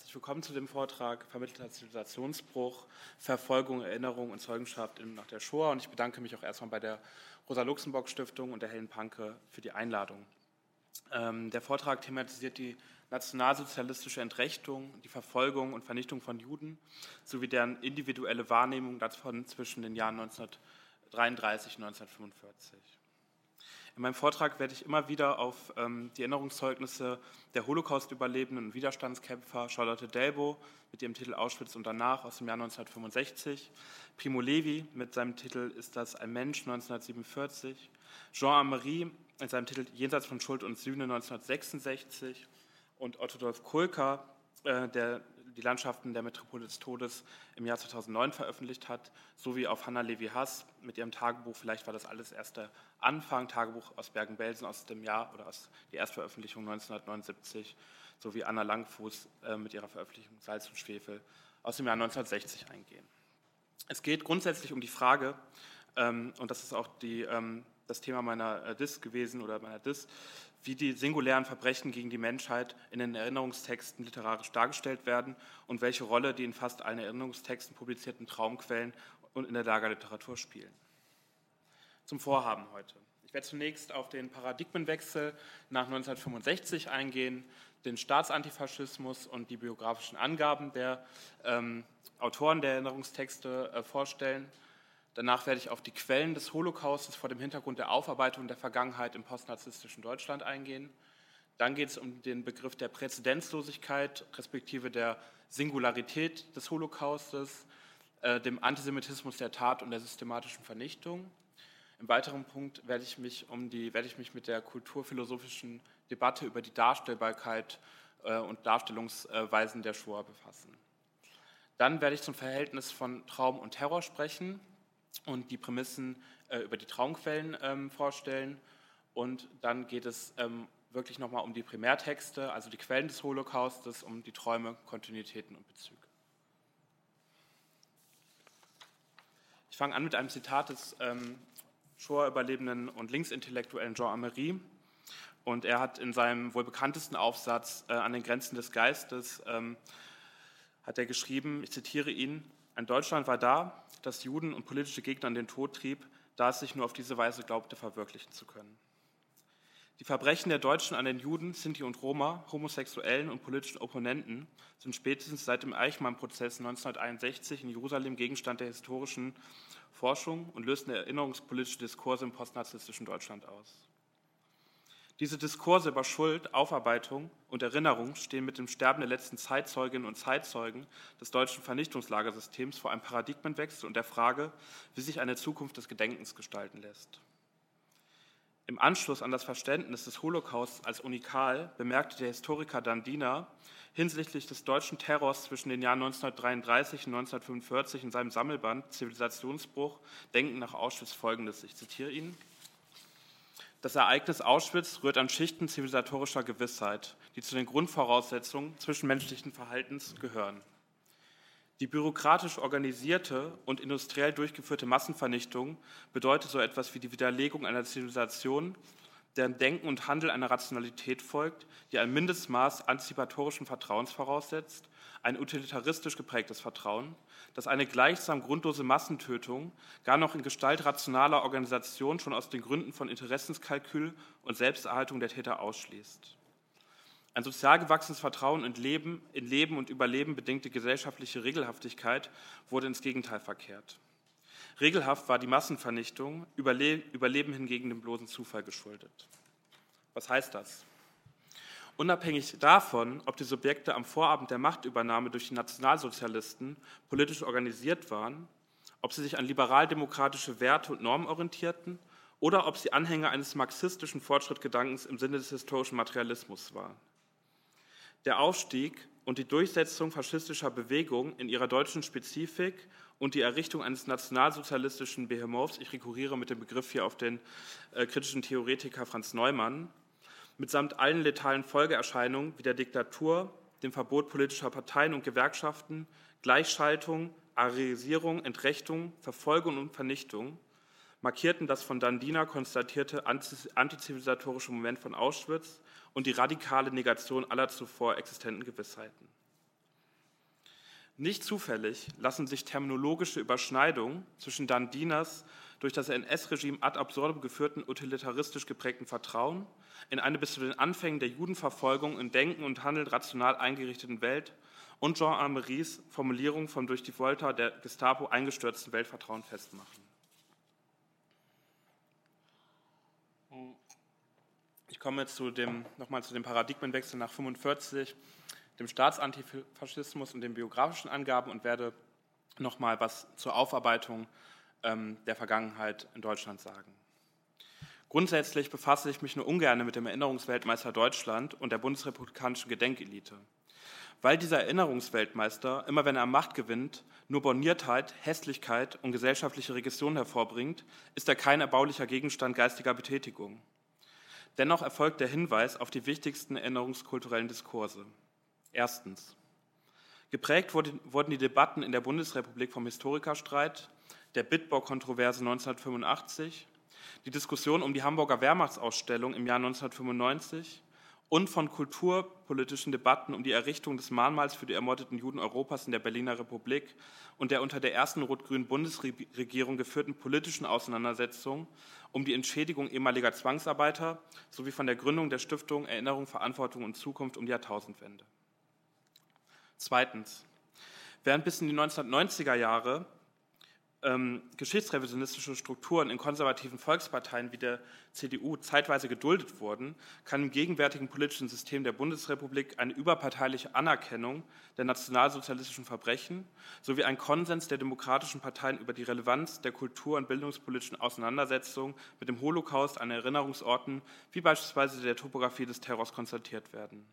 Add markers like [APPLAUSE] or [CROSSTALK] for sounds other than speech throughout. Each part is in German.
Herzlich willkommen zu dem Vortrag Vermittelter Zivilisationsbruch, Verfolgung, Erinnerung und Zeugenschaft nach der Shoah. Und ich bedanke mich auch erstmal bei der Rosa-Luxemburg-Stiftung und der Helen Panke für die Einladung. Ähm, der Vortrag thematisiert die nationalsozialistische Entrechtung, die Verfolgung und Vernichtung von Juden sowie deren individuelle Wahrnehmung davon zwischen den Jahren 1933 und 1945. In meinem Vortrag werde ich immer wieder auf ähm, die Erinnerungszeugnisse der Holocaust-Überlebenden und Widerstandskämpfer Charlotte Delbo mit ihrem Titel Auschwitz und danach aus dem Jahr 1965, Primo Levi mit seinem Titel Ist das ein Mensch? 1947, Jean Amery mit seinem Titel Jenseits von Schuld und Sühne? 1966 und Otto Dolf Kulka, äh, der die Landschaften der Metropole des Todes im Jahr 2009 veröffentlicht hat, sowie auf Hanna Levi-Hass mit ihrem Tagebuch, vielleicht war das alles erst der Anfang, Tagebuch aus Bergen-Belsen aus dem Jahr oder aus der Erstveröffentlichung 1979, sowie Anna Langfuß äh, mit ihrer Veröffentlichung Salz und Schwefel aus dem Jahr 1960 eingehen. Es geht grundsätzlich um die Frage, ähm, und das ist auch die, ähm, das Thema meiner äh, Dis gewesen oder meiner Dis, wie die singulären Verbrechen gegen die Menschheit in den Erinnerungstexten literarisch dargestellt werden und welche Rolle die in fast allen Erinnerungstexten publizierten Traumquellen und in der Lagerliteratur spielen. Zum Vorhaben heute. Ich werde zunächst auf den Paradigmenwechsel nach 1965 eingehen, den Staatsantifaschismus und die biografischen Angaben der ähm, Autoren der Erinnerungstexte äh, vorstellen Danach werde ich auf die Quellen des Holocaustes vor dem Hintergrund der Aufarbeitung der Vergangenheit im postnarzisstischen Deutschland eingehen. Dann geht es um den Begriff der Präzedenzlosigkeit, respektive der Singularität des Holocaustes, äh, dem Antisemitismus der Tat und der systematischen Vernichtung. Im weiteren Punkt werde ich mich, um die, werde ich mich mit der kulturphilosophischen Debatte über die Darstellbarkeit äh, und Darstellungsweisen der Shoah befassen. Dann werde ich zum Verhältnis von Traum und Terror sprechen und die Prämissen äh, über die Traumquellen ähm, vorstellen. Und dann geht es ähm, wirklich nochmal um die Primärtexte, also die Quellen des Holocaustes, um die Träume, Kontinuitäten und Bezüge. Ich fange an mit einem Zitat des ähm, Shoah-Überlebenden und Linksintellektuellen Jean Amery. Und er hat in seinem wohl bekanntesten Aufsatz äh, an den Grenzen des Geistes ähm, hat er geschrieben, ich zitiere ihn, ein Deutschland war da, das Juden und politische Gegner in den Tod trieb, da es sich nur auf diese Weise glaubte, verwirklichen zu können. Die Verbrechen der Deutschen an den Juden, Sinti und Roma, Homosexuellen und politischen Opponenten sind spätestens seit dem Eichmann-Prozess 1961 in Jerusalem Gegenstand der historischen Forschung und lösten erinnerungspolitische Diskurse im postnarzistischen Deutschland aus. Diese Diskurse über Schuld, Aufarbeitung und Erinnerung stehen mit dem Sterben der letzten Zeitzeuginnen und Zeitzeugen des deutschen Vernichtungslagersystems vor einem Paradigmenwechsel und der Frage, wie sich eine Zukunft des Gedenkens gestalten lässt. Im Anschluss an das Verständnis des Holocaust als unikal bemerkte der Historiker Dandina hinsichtlich des deutschen Terrors zwischen den Jahren 1933 und 1945 in seinem Sammelband Zivilisationsbruch Denken nach Auschwitz folgendes. Ich zitiere ihn. Das Ereignis Auschwitz rührt an Schichten zivilisatorischer Gewissheit, die zu den Grundvoraussetzungen zwischenmenschlichen Verhaltens gehören. Die bürokratisch organisierte und industriell durchgeführte Massenvernichtung bedeutet so etwas wie die Widerlegung einer Zivilisation, deren Denken und Handel einer Rationalität folgt, die ein Mindestmaß antizipatorischen Vertrauens voraussetzt, ein utilitaristisch geprägtes Vertrauen, das eine gleichsam grundlose Massentötung gar noch in Gestalt rationaler Organisation schon aus den Gründen von Interessenskalkül und Selbsterhaltung der Täter ausschließt. Ein sozial gewachsenes Vertrauen in Leben, in Leben und Überleben bedingte gesellschaftliche Regelhaftigkeit wurde ins Gegenteil verkehrt. Regelhaft war die Massenvernichtung, Überleben hingegen dem bloßen Zufall geschuldet. Was heißt das? Unabhängig davon, ob die Subjekte am Vorabend der Machtübernahme durch die Nationalsozialisten politisch organisiert waren, ob sie sich an liberal-demokratische Werte und Normen orientierten oder ob sie Anhänger eines marxistischen Fortschrittgedankens im Sinne des historischen Materialismus waren. Der Aufstieg und die Durchsetzung faschistischer Bewegungen in ihrer deutschen Spezifik und die Errichtung eines nationalsozialistischen Behemoths, ich rekurriere mit dem Begriff hier auf den äh, kritischen Theoretiker Franz Neumann, mitsamt allen letalen Folgeerscheinungen wie der Diktatur, dem Verbot politischer Parteien und Gewerkschaften, Gleichschaltung, Arisierung, Entrechtung, Verfolgung und Vernichtung, markierten das von Dandina konstatierte antizivilisatorische Moment von Auschwitz und die radikale Negation aller zuvor existenten Gewissheiten. Nicht zufällig lassen sich terminologische Überschneidungen zwischen Dandinas durch das NS-Regime ad absurdum geführten utilitaristisch geprägten Vertrauen in eine bis zu den Anfängen der Judenverfolgung in Denken und Handeln rational eingerichteten Welt und Jean Ameries Formulierung vom durch die Volta der Gestapo eingestürzten Weltvertrauen festmachen. Ich komme jetzt nochmal zu dem Paradigmenwechsel nach 1945 dem Staatsantifaschismus und den biografischen Angaben und werde nochmal was zur Aufarbeitung ähm, der Vergangenheit in Deutschland sagen. Grundsätzlich befasse ich mich nur ungern mit dem Erinnerungsweltmeister Deutschland und der bundesrepublikanischen Gedenkelite. Weil dieser Erinnerungsweltmeister, immer wenn er Macht gewinnt, nur Borniertheit, Hässlichkeit und gesellschaftliche Regression hervorbringt, ist er kein erbaulicher Gegenstand geistiger Betätigung. Dennoch erfolgt der Hinweis auf die wichtigsten erinnerungskulturellen Diskurse. Erstens. Geprägt wurden die Debatten in der Bundesrepublik vom Historikerstreit, der Bitburg-Kontroverse 1985, die Diskussion um die Hamburger Wehrmachtsausstellung im Jahr 1995 und von kulturpolitischen Debatten um die Errichtung des Mahnmals für die ermordeten Juden Europas in der Berliner Republik und der unter der ersten rot-grünen Bundesregierung geführten politischen Auseinandersetzung um die Entschädigung ehemaliger Zwangsarbeiter sowie von der Gründung der Stiftung Erinnerung, Verantwortung und Zukunft um die Jahrtausendwende. Zweitens, während bis in die 1990er Jahre ähm, geschichtsrevisionistische Strukturen in konservativen Volksparteien wie der CDU zeitweise geduldet wurden, kann im gegenwärtigen politischen System der Bundesrepublik eine überparteiliche Anerkennung der nationalsozialistischen Verbrechen sowie ein Konsens der demokratischen Parteien über die Relevanz der kultur- und bildungspolitischen Auseinandersetzung mit dem Holocaust an Erinnerungsorten wie beispielsweise der Topografie des Terrors konstatiert werden.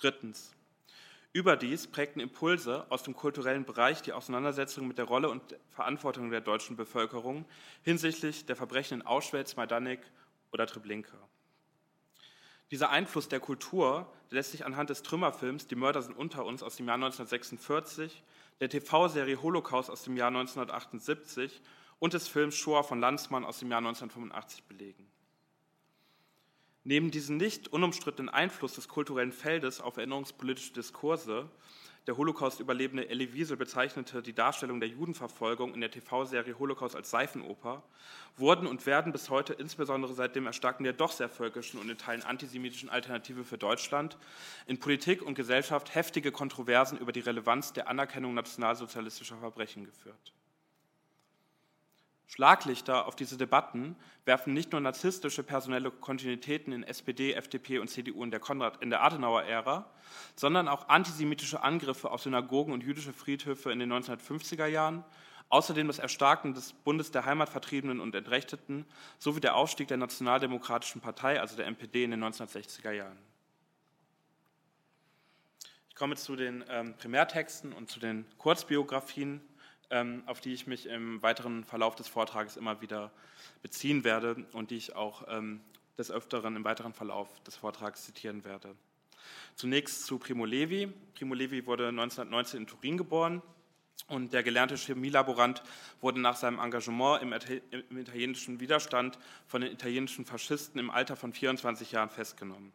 Drittens. Überdies prägten Impulse aus dem kulturellen Bereich die Auseinandersetzung mit der Rolle und Verantwortung der deutschen Bevölkerung hinsichtlich der Verbrechen in Auschwitz, Majdanek oder Treblinka. Dieser Einfluss der Kultur lässt sich anhand des Trümmerfilms Die Mörder sind unter uns aus dem Jahr 1946, der TV-Serie Holocaust aus dem Jahr 1978 und des Films Shoah von Landsmann aus dem Jahr 1985 belegen. Neben diesem nicht unumstrittenen Einfluss des kulturellen Feldes auf erinnerungspolitische Diskurse, der Holocaust-Überlebende Elie Wiesel bezeichnete die Darstellung der Judenverfolgung in der TV-Serie Holocaust als Seifenoper, wurden und werden bis heute insbesondere seit dem Erstarken der doch sehr völkischen und in Teilen antisemitischen Alternative für Deutschland in Politik und Gesellschaft heftige Kontroversen über die Relevanz der Anerkennung nationalsozialistischer Verbrechen geführt. Schlaglichter auf diese Debatten werfen nicht nur narzisstische personelle Kontinuitäten in SPD, FDP und CDU in der, Konrad, in der Adenauer-Ära, sondern auch antisemitische Angriffe auf Synagogen und jüdische Friedhöfe in den 1950er Jahren, außerdem das Erstarken des Bundes der Heimatvertriebenen und Entrechteten sowie der Aufstieg der Nationaldemokratischen Partei, also der NPD, in den 1960er Jahren. Ich komme zu den ähm, Primärtexten und zu den Kurzbiografien auf die ich mich im weiteren Verlauf des Vortrages immer wieder beziehen werde und die ich auch ähm, des Öfteren im weiteren Verlauf des Vortrags zitieren werde. Zunächst zu Primo Levi. Primo Levi wurde 1919 in Turin geboren und der gelernte Chemielaborant wurde nach seinem Engagement im, im italienischen Widerstand von den italienischen Faschisten im Alter von 24 Jahren festgenommen.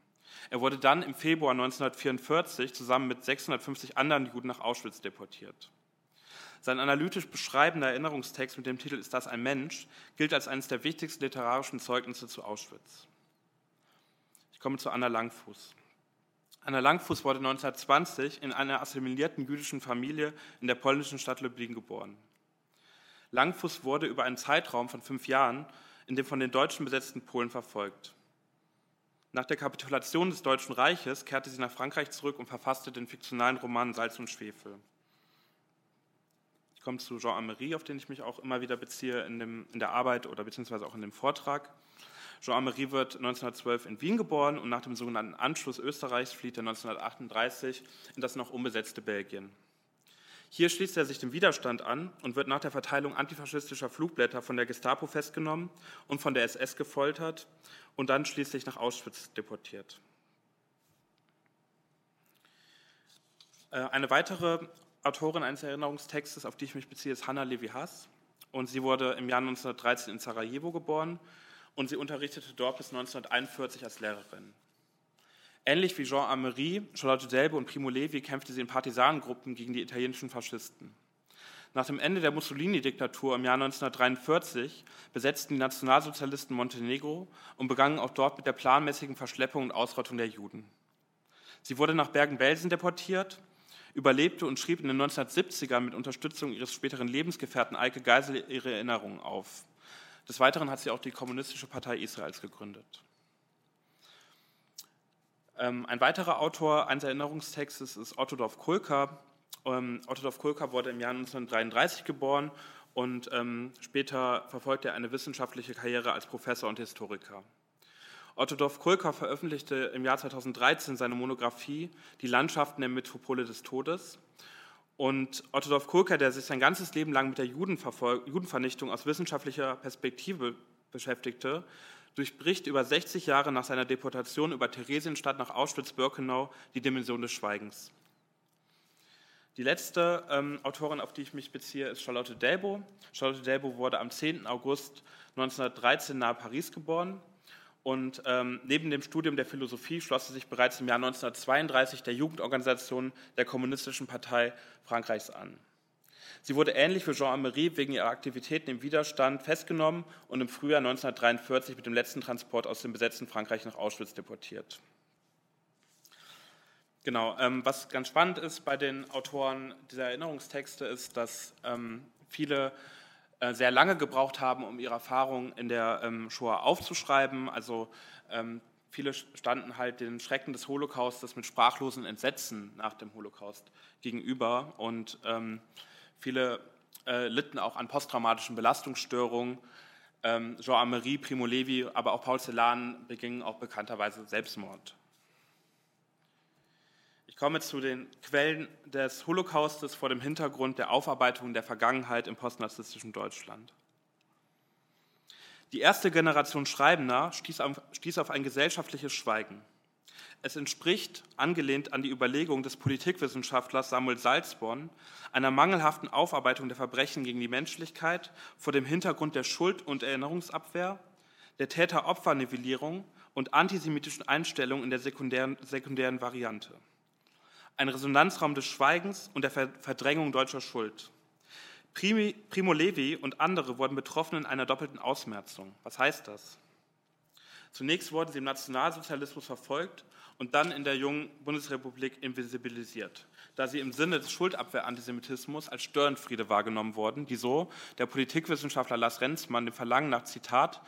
Er wurde dann im Februar 1944 zusammen mit 650 anderen Juden nach Auschwitz deportiert. Sein analytisch beschreibender Erinnerungstext mit dem Titel Ist das ein Mensch? gilt als eines der wichtigsten literarischen Zeugnisse zu Auschwitz. Ich komme zu Anna Langfuß. Anna Langfuß wurde 1920 in einer assimilierten jüdischen Familie in der polnischen Stadt Lublin geboren. Langfuß wurde über einen Zeitraum von fünf Jahren in dem von den Deutschen besetzten Polen verfolgt. Nach der Kapitulation des Deutschen Reiches kehrte sie nach Frankreich zurück und verfasste den fiktionalen Roman Salz und Schwefel komme zu Jean Amery, auf den ich mich auch immer wieder beziehe in, dem, in der Arbeit oder beziehungsweise auch in dem Vortrag. Jean Amery wird 1912 in Wien geboren und nach dem sogenannten Anschluss Österreichs flieht er 1938 in das noch unbesetzte Belgien. Hier schließt er sich dem Widerstand an und wird nach der Verteilung antifaschistischer Flugblätter von der Gestapo festgenommen und von der SS gefoltert und dann schließlich nach Auschwitz deportiert. Äh, eine weitere Autorin eines Erinnerungstextes, auf die ich mich beziehe, ist Hanna Levi-Hass. Und sie wurde im Jahr 1913 in Sarajevo geboren und sie unterrichtete dort bis 1941 als Lehrerin. Ähnlich wie Jean Amery, Charlotte Delbe und Primo Levi kämpfte sie in Partisanengruppen gegen die italienischen Faschisten. Nach dem Ende der Mussolini-Diktatur im Jahr 1943 besetzten die Nationalsozialisten Montenegro und begannen auch dort mit der planmäßigen Verschleppung und Ausrottung der Juden. Sie wurde nach Bergen-Belsen deportiert, überlebte und schrieb in den 1970ern mit Unterstützung ihres späteren Lebensgefährten Eike Geisel ihre Erinnerungen auf. Des Weiteren hat sie auch die Kommunistische Partei Israels gegründet. Ähm, ein weiterer Autor eines Erinnerungstextes ist Otto Dorf Kulka, ähm, Otto Dorf Kulka wurde im Jahr 1933 geboren und ähm, später verfolgte er eine wissenschaftliche Karriere als Professor und Historiker. Otto Dorf Kulka veröffentlichte im Jahr 2013 seine Monographie Die Landschaften der Metropole des Todes. Und Otto Dorf Kulka, der sich sein ganzes Leben lang mit der Judenvernichtung aus wissenschaftlicher Perspektive beschäftigte, durchbricht über 60 Jahre nach seiner Deportation über Theresienstadt nach Auschwitz-Birkenau die Dimension des Schweigens. Die letzte ähm, Autorin, auf die ich mich beziehe, ist Charlotte Delbo. Charlotte Delbo wurde am 10. August 1913 nahe Paris geboren und ähm, neben dem Studium der Philosophie schloss sie sich bereits im Jahr 1932 der Jugendorganisation der Kommunistischen Partei Frankreichs an. Sie wurde ähnlich wie Jean Amery wegen ihrer Aktivitäten im Widerstand festgenommen und im Frühjahr 1943 mit dem letzten Transport aus dem besetzten Frankreich nach Auschwitz deportiert. Genau, ähm, was ganz spannend ist bei den Autoren dieser Erinnerungstexte ist, dass ähm, viele sehr lange gebraucht haben, um ihre Erfahrungen in der ähm, Shoah aufzuschreiben. Also ähm, viele standen halt den Schrecken des Holocaustes mit sprachlosen Entsetzen nach dem Holocaust gegenüber und ähm, viele äh, litten auch an posttraumatischen Belastungsstörungen. Ähm, Jean-Marie, Primo Levi, aber auch Paul Celan begingen auch bekannterweise Selbstmord. Ich komme zu den Quellen des Holocaustes vor dem Hintergrund der Aufarbeitung der Vergangenheit im postnarzisstischen Deutschland. Die erste Generation Schreibender stieß auf, stieß auf ein gesellschaftliches Schweigen. Es entspricht, angelehnt an die Überlegung des Politikwissenschaftlers Samuel Salzborn, einer mangelhaften Aufarbeitung der Verbrechen gegen die Menschlichkeit vor dem Hintergrund der Schuld- und Erinnerungsabwehr, der Täter-Opfer-Nivellierung und antisemitischen Einstellungen in der sekundären, sekundären Variante ein Resonanzraum des Schweigens und der Verdrängung deutscher Schuld. Primo Levi und andere wurden betroffen in einer doppelten Ausmerzung. Was heißt das? Zunächst wurden sie im Nationalsozialismus verfolgt und dann in der jungen Bundesrepublik invisibilisiert, da sie im Sinne des Schuldabwehr-Antisemitismus als Störenfriede wahrgenommen wurden, die so der Politikwissenschaftler Lars Renzmann dem Verlangen nach Zitat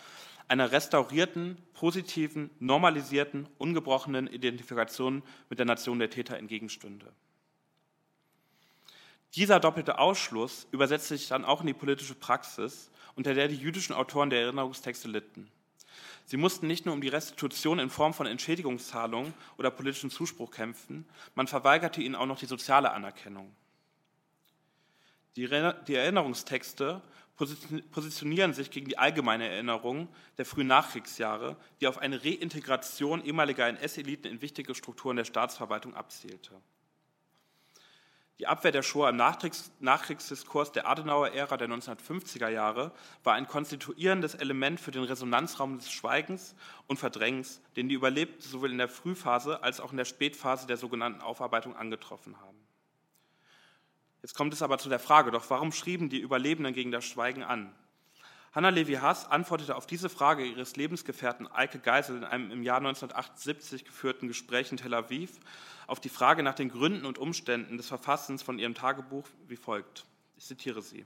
einer restaurierten, positiven, normalisierten, ungebrochenen Identifikation mit der Nation der Täter entgegenstünde. Dieser doppelte Ausschluss übersetzt sich dann auch in die politische Praxis, unter der die jüdischen Autoren der Erinnerungstexte litten. Sie mussten nicht nur um die Restitution in Form von Entschädigungszahlungen oder politischen Zuspruch kämpfen, man verweigerte ihnen auch noch die soziale Anerkennung. Die Erinnerungstexte positionieren sich gegen die allgemeine Erinnerung der frühen Nachkriegsjahre, die auf eine Reintegration ehemaliger NS-Eliten in wichtige Strukturen der Staatsverwaltung abzielte. Die Abwehr der Shoah im Nachkriegs Nachkriegsdiskurs der Adenauer-Ära der 1950er Jahre war ein konstituierendes Element für den Resonanzraum des Schweigens und Verdrängens, den die Überlebten sowohl in der Frühphase als auch in der Spätphase der sogenannten Aufarbeitung angetroffen haben. Jetzt kommt es aber zu der Frage, doch warum schrieben die Überlebenden gegen das Schweigen an? Hanna Levi Haas antwortete auf diese Frage ihres Lebensgefährten Eike Geisel in einem im Jahr 1978 geführten Gespräch in Tel Aviv auf die Frage nach den Gründen und Umständen des Verfassens von ihrem Tagebuch wie folgt. Ich zitiere sie.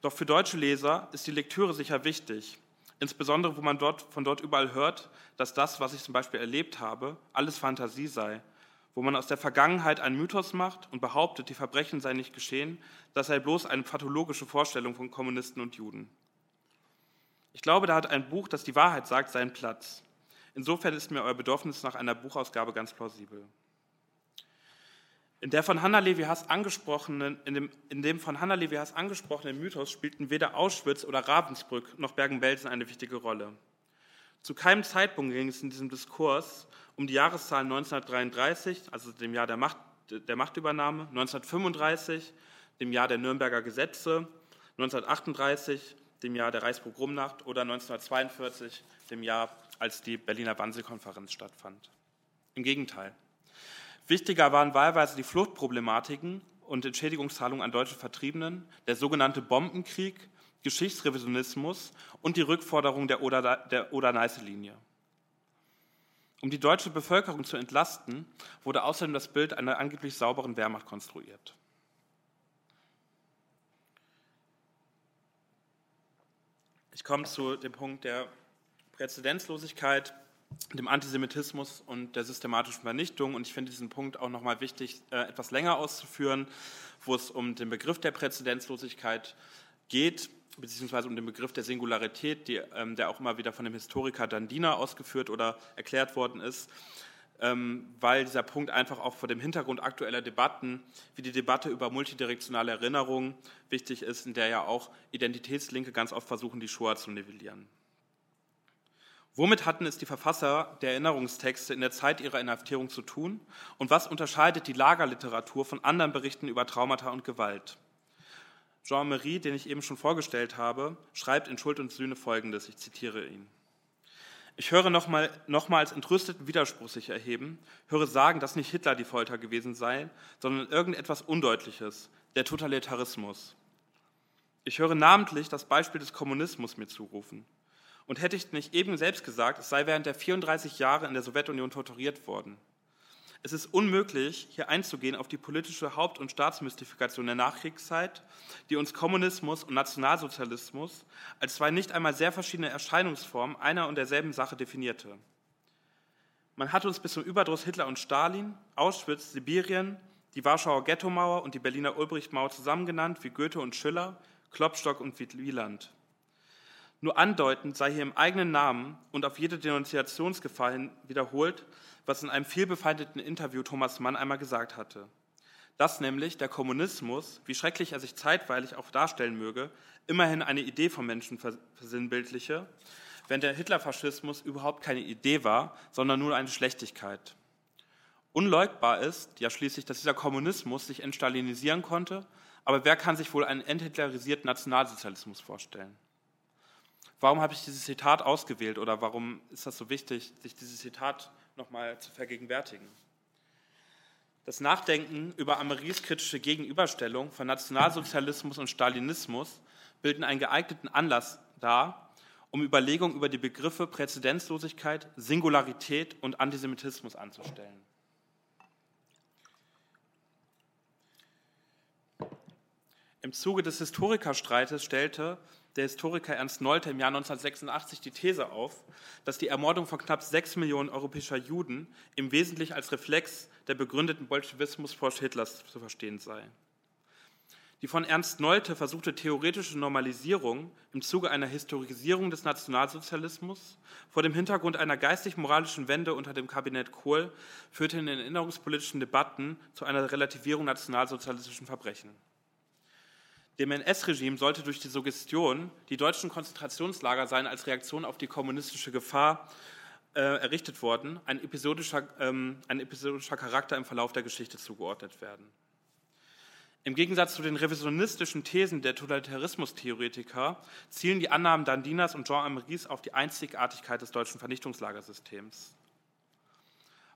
Doch für deutsche Leser ist die Lektüre sicher wichtig, insbesondere wo man dort, von dort überall hört, dass das, was ich zum Beispiel erlebt habe, alles Fantasie sei wo man aus der Vergangenheit einen Mythos macht und behauptet, die Verbrechen seien nicht geschehen, das sei bloß eine pathologische Vorstellung von Kommunisten und Juden. Ich glaube, da hat ein Buch, das die Wahrheit sagt, seinen Platz. Insofern ist mir euer Bedürfnis nach einer Buchausgabe ganz plausibel. In, der von Hanna Levi Haas angesprochenen, in, dem, in dem von Hanna Levi Haas angesprochenen Mythos spielten weder Auschwitz oder Ravensbrück noch Bergen-Belsen eine wichtige Rolle. Zu keinem Zeitpunkt ging es in diesem Diskurs um die Jahreszahlen 1933, also dem Jahr der, Macht, der Machtübernahme, 1935, dem Jahr der Nürnberger Gesetze, 1938, dem Jahr der Reichspogromnacht oder 1942, dem Jahr, als die Berliner Wannsee-Konferenz stattfand. Im Gegenteil. Wichtiger waren wahlweise die Fluchtproblematiken und Entschädigungszahlungen an deutsche Vertriebenen, der sogenannte Bombenkrieg, Geschichtsrevisionismus und die Rückforderung der Oder-Neiße-Linie. Um die deutsche Bevölkerung zu entlasten, wurde außerdem das Bild einer angeblich sauberen Wehrmacht konstruiert. Ich komme zu dem Punkt der Präzedenzlosigkeit, dem Antisemitismus und der systematischen Vernichtung. Und ich finde diesen Punkt auch nochmal wichtig, äh, etwas länger auszuführen, wo es um den Begriff der Präzedenzlosigkeit geht beziehungsweise um den Begriff der Singularität, die, ähm, der auch immer wieder von dem Historiker Dandina ausgeführt oder erklärt worden ist, ähm, weil dieser Punkt einfach auch vor dem Hintergrund aktueller Debatten, wie die Debatte über multidirektionale Erinnerung wichtig ist, in der ja auch Identitätslinke ganz oft versuchen, die Shoah zu nivellieren. Womit hatten es die Verfasser der Erinnerungstexte in der Zeit ihrer Inhaftierung zu tun und was unterscheidet die Lagerliteratur von anderen Berichten über Traumata und Gewalt? Jean-Marie, den ich eben schon vorgestellt habe, schreibt in Schuld und Sühne folgendes, ich zitiere ihn. Ich höre nochmal, nochmals entrüsteten Widerspruch sich erheben, höre sagen, dass nicht Hitler die Folter gewesen sei, sondern irgendetwas Undeutliches, der Totalitarismus. Ich höre namentlich das Beispiel des Kommunismus mir zurufen. Und hätte ich nicht eben selbst gesagt, es sei während der 34 Jahre in der Sowjetunion torturiert worden. Es ist unmöglich, hier einzugehen auf die politische Haupt- und Staatsmystifikation der Nachkriegszeit, die uns Kommunismus und Nationalsozialismus als zwei nicht einmal sehr verschiedene Erscheinungsformen einer und derselben Sache definierte. Man hat uns bis zum Überdruss Hitler und Stalin, Auschwitz, Sibirien, die Warschauer Ghettomauer und die Berliner Ulbrichtmauer zusammengenannt wie Goethe und Schiller, Klopstock und Wieland. Nur andeutend sei hier im eigenen Namen und auf jede Denunziationsgefahr hin wiederholt, was in einem vielbefeindeten Interview Thomas Mann einmal gesagt hatte. Dass nämlich der Kommunismus, wie schrecklich er sich zeitweilig auch darstellen möge, immerhin eine Idee vom Menschen versinnbildliche, wenn der Hitlerfaschismus überhaupt keine Idee war, sondern nur eine Schlechtigkeit. Unleugbar ist ja schließlich, dass dieser Kommunismus sich entstalinisieren konnte, aber wer kann sich wohl einen enthitlerisierten Nationalsozialismus vorstellen? Warum habe ich dieses Zitat ausgewählt oder warum ist das so wichtig, sich dieses Zitat nochmal zu vergegenwärtigen. Das Nachdenken über Ameris kritische Gegenüberstellung von Nationalsozialismus und Stalinismus bilden einen geeigneten Anlass dar, um Überlegungen über die Begriffe Präzedenzlosigkeit, Singularität und Antisemitismus anzustellen. Im Zuge des Historikerstreites stellte der Historiker Ernst Nolte im Jahr 1986 die These auf, dass die Ermordung von knapp sechs Millionen europäischer Juden im Wesentlichen als Reflex der begründeten Bolschewismusforsch Hitlers zu verstehen sei. Die von Ernst Nolte versuchte theoretische Normalisierung im Zuge einer Historisierung des Nationalsozialismus vor dem Hintergrund einer geistig-moralischen Wende unter dem Kabinett Kohl führte in den erinnerungspolitischen Debatten zu einer Relativierung nationalsozialistischen Verbrechen. Dem NS-Regime sollte durch die Suggestion, die deutschen Konzentrationslager seien als Reaktion auf die kommunistische Gefahr äh, errichtet worden, ein episodischer, ähm, ein episodischer Charakter im Verlauf der Geschichte zugeordnet werden. Im Gegensatz zu den revisionistischen Thesen der Totalitarismustheoretiker zielen die Annahmen Dandinas und Jean Ameris auf die Einzigartigkeit des deutschen Vernichtungslagersystems.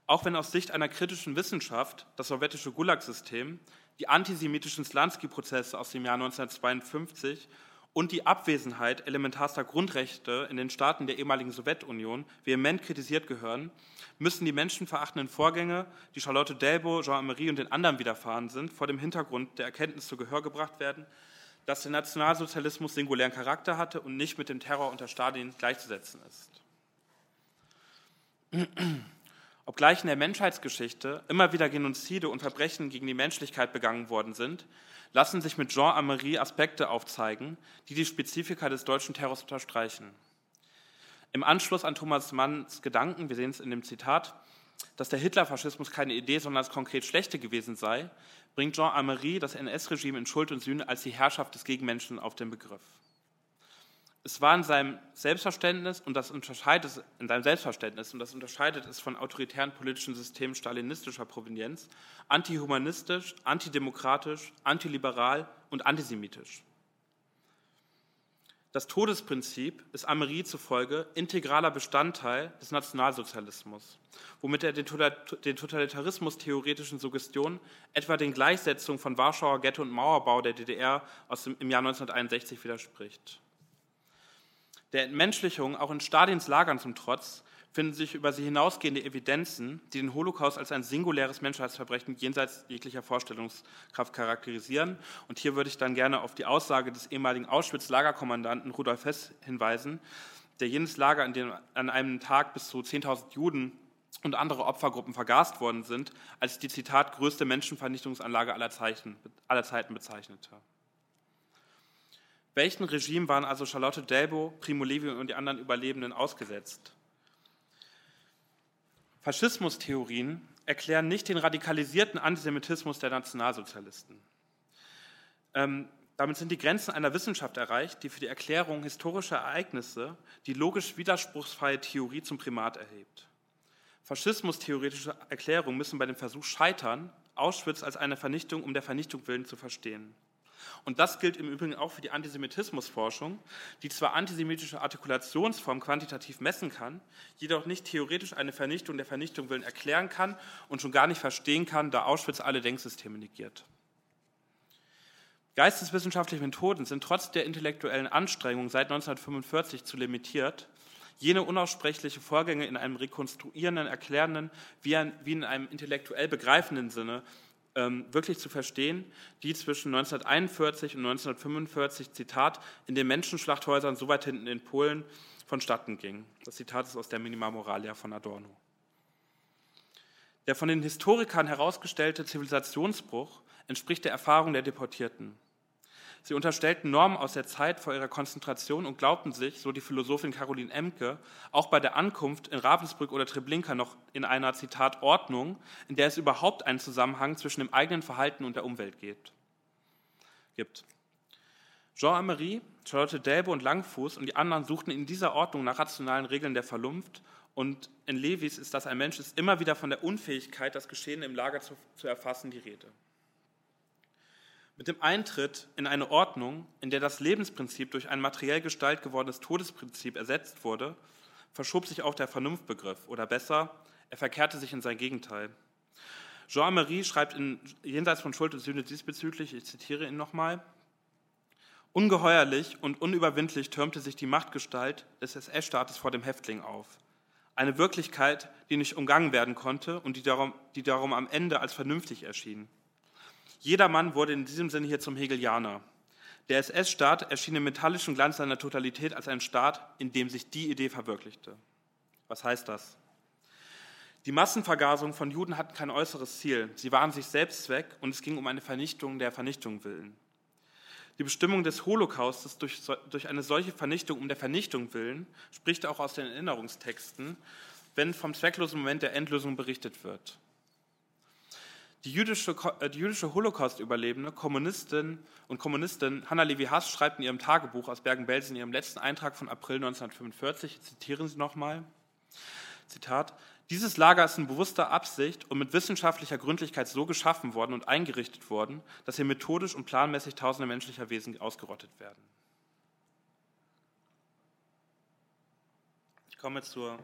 Auch wenn aus Sicht einer kritischen Wissenschaft das sowjetische Gulag-System die antisemitischen Slansky-Prozesse aus dem Jahr 1952 und die Abwesenheit elementarster Grundrechte in den Staaten der ehemaligen Sowjetunion vehement kritisiert gehören, müssen die menschenverachtenden Vorgänge, die Charlotte Delbo, Jean-Marie und den anderen widerfahren sind, vor dem Hintergrund der Erkenntnis zu Gehör gebracht werden, dass der Nationalsozialismus singulären Charakter hatte und nicht mit dem Terror unter Stalin gleichzusetzen ist. Obgleich in der Menschheitsgeschichte immer wieder Genozide und Verbrechen gegen die Menschlichkeit begangen worden sind, lassen sich mit Jean Amery Aspekte aufzeigen, die die Spezifika des deutschen Terrors unterstreichen. Im Anschluss an Thomas Manns Gedanken, wir sehen es in dem Zitat, dass der Hitlerfaschismus keine Idee, sondern das konkret Schlechte gewesen sei, bringt Jean Amery das NS-Regime in Schuld und Sühne als die Herrschaft des Gegenmenschen auf den Begriff. Es war in seinem Selbstverständnis und das unterscheidet in seinem Selbstverständnis und das unterscheidet es von autoritären politischen Systemen stalinistischer Provenienz antihumanistisch, antidemokratisch, antiliberal und antisemitisch. Das Todesprinzip ist Amerie zufolge integraler Bestandteil des Nationalsozialismus, womit er den Totalitarismus-theoretischen Suggestionen, etwa den Gleichsetzungen von Warschauer Ghetto und Mauerbau der DDR aus dem, im Jahr 1961 widerspricht. Der Entmenschlichung auch in Stalins Lagern zum Trotz finden sich über sie hinausgehende Evidenzen, die den Holocaust als ein singuläres Menschheitsverbrechen jenseits jeglicher Vorstellungskraft charakterisieren. Und hier würde ich dann gerne auf die Aussage des ehemaligen Auschwitz-Lagerkommandanten Rudolf Hess hinweisen, der jenes Lager, in dem an einem Tag bis zu 10.000 Juden und andere Opfergruppen vergast worden sind, als die Zitat größte Menschenvernichtungsanlage aller, Zeichen, aller Zeiten bezeichnete. Welchen Regime waren also Charlotte Delbo, Primo Levi und die anderen Überlebenden ausgesetzt? Faschismustheorien erklären nicht den radikalisierten Antisemitismus der Nationalsozialisten. Ähm, damit sind die Grenzen einer Wissenschaft erreicht, die für die Erklärung historischer Ereignisse die logisch widerspruchsfreie Theorie zum Primat erhebt. Faschismustheoretische Erklärungen müssen bei dem Versuch scheitern, Auschwitz als eine Vernichtung um der Vernichtung willen zu verstehen. Und das gilt im Übrigen auch für die Antisemitismusforschung, die zwar antisemitische Artikulationsformen quantitativ messen kann, jedoch nicht theoretisch eine Vernichtung der Vernichtung willen erklären kann und schon gar nicht verstehen kann, da Auschwitz alle Denksysteme negiert. Geisteswissenschaftliche Methoden sind trotz der intellektuellen Anstrengung seit 1945 zu limitiert, jene unaussprechliche Vorgänge in einem rekonstruierenden, erklärenden, wie in einem intellektuell begreifenden Sinne wirklich zu verstehen, die zwischen 1941 und 1945, Zitat, in den Menschenschlachthäusern so weit hinten in Polen vonstatten ging. Das Zitat ist aus der Minima Moralia von Adorno. Der von den Historikern herausgestellte Zivilisationsbruch entspricht der Erfahrung der Deportierten. Sie unterstellten Normen aus der Zeit vor ihrer Konzentration und glaubten sich, so die Philosophin Caroline Emke, auch bei der Ankunft in Ravensbrück oder Treblinka noch in einer, Zitat, Ordnung, in der es überhaupt einen Zusammenhang zwischen dem eigenen Verhalten und der Umwelt gibt. Jean Amery, Charlotte Delbe und Langfuß und die anderen suchten in dieser Ordnung nach rationalen Regeln der Vernunft und in Levis ist das ein Mensch, ist immer wieder von der Unfähigkeit, das Geschehen im Lager zu, zu erfassen, die Rede. Mit dem Eintritt in eine Ordnung, in der das Lebensprinzip durch ein materiell Gestalt gewordenes Todesprinzip ersetzt wurde, verschob sich auch der Vernunftbegriff, oder besser, er verkehrte sich in sein Gegenteil. Jean-Marie schreibt in Jenseits von Schuld und Sühne diesbezüglich, ich zitiere ihn nochmal, Ungeheuerlich und unüberwindlich türmte sich die Machtgestalt des SS-Staates vor dem Häftling auf. Eine Wirklichkeit, die nicht umgangen werden konnte und die darum, die darum am Ende als vernünftig erschien. Jeder Mann wurde in diesem Sinne hier zum Hegelianer. Der SS-Staat erschien im metallischen Glanz seiner Totalität als ein Staat, in dem sich die Idee verwirklichte. Was heißt das? Die Massenvergasung von Juden hatten kein äußeres Ziel. Sie waren sich selbst Zweck und es ging um eine Vernichtung der Vernichtung willen. Die Bestimmung des Holocaustes durch, durch eine solche Vernichtung um der Vernichtung willen spricht auch aus den Erinnerungstexten, wenn vom zwecklosen Moment der Endlösung berichtet wird. Die jüdische, äh, die jüdische Holocaust-Überlebende, Kommunistin und Kommunistin Hanna Levi Haas schreibt in ihrem Tagebuch aus Bergen-Belsen, in ihrem letzten Eintrag von April 1945, zitieren Sie nochmal, Zitat, dieses Lager ist in bewusster Absicht und mit wissenschaftlicher Gründlichkeit so geschaffen worden und eingerichtet worden, dass hier methodisch und planmäßig tausende menschlicher Wesen ausgerottet werden. Ich komme zur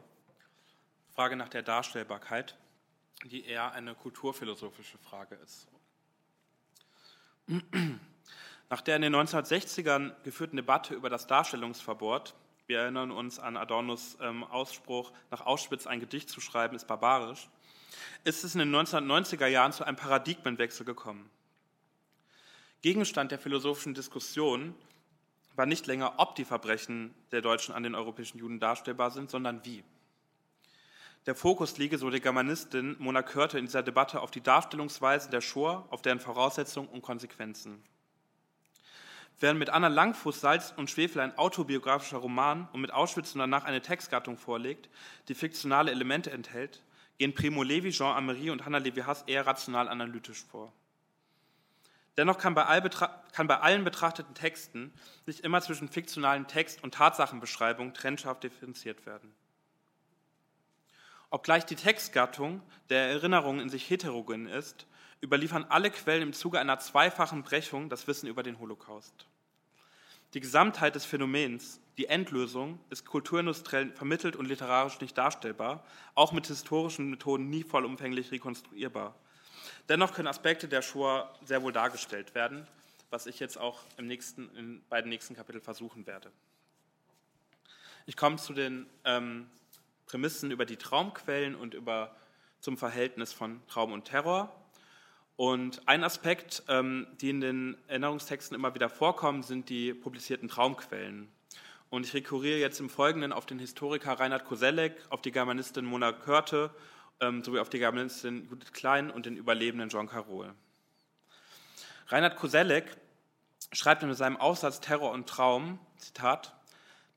Frage nach der Darstellbarkeit die eher eine kulturphilosophische Frage ist. Nach der in den 1960ern geführten Debatte über das Darstellungsverbot, wir erinnern uns an Adornos ähm, Ausspruch, nach Auschwitz ein Gedicht zu schreiben, ist barbarisch, ist es in den 1990er Jahren zu einem Paradigmenwechsel gekommen. Gegenstand der philosophischen Diskussion war nicht länger, ob die Verbrechen der Deutschen an den europäischen Juden darstellbar sind, sondern wie. Der Fokus liege, so die Germanistin Mona Körte in dieser Debatte, auf die Darstellungsweise der Shoah, auf deren Voraussetzungen und Konsequenzen. Während mit Anna Langfuß Salz und Schwefel ein autobiografischer Roman und mit Auschwitz und danach eine Textgattung vorlegt, die fiktionale Elemente enthält, gehen Primo Levi, Jean Amery und Hannah Levi-Hass eher rational analytisch vor. Dennoch kann bei, kann bei, allen betrachteten Texten nicht immer zwischen fiktionalen Text und Tatsachenbeschreibung trennscharf differenziert werden. Obgleich die Textgattung der Erinnerung in sich heterogen ist, überliefern alle Quellen im Zuge einer zweifachen Brechung das Wissen über den Holocaust. Die Gesamtheit des Phänomens, die Endlösung, ist kulturindustriell vermittelt und literarisch nicht darstellbar, auch mit historischen Methoden nie vollumfänglich rekonstruierbar. Dennoch können Aspekte der Shoah sehr wohl dargestellt werden, was ich jetzt auch im nächsten, in beiden nächsten Kapiteln versuchen werde. Ich komme zu den ähm, Prämissen über die Traumquellen und über, zum Verhältnis von Traum und Terror. Und ein Aspekt, ähm, die in den Erinnerungstexten immer wieder vorkommen, sind die publizierten Traumquellen. Und ich rekurriere jetzt im Folgenden auf den Historiker Reinhard Koselleck, auf die Germanistin Mona Körte ähm, sowie auf die Germanistin Judith Klein und den Überlebenden John Carroll. Reinhard Koselleck schreibt in seinem Aufsatz Terror und Traum, Zitat,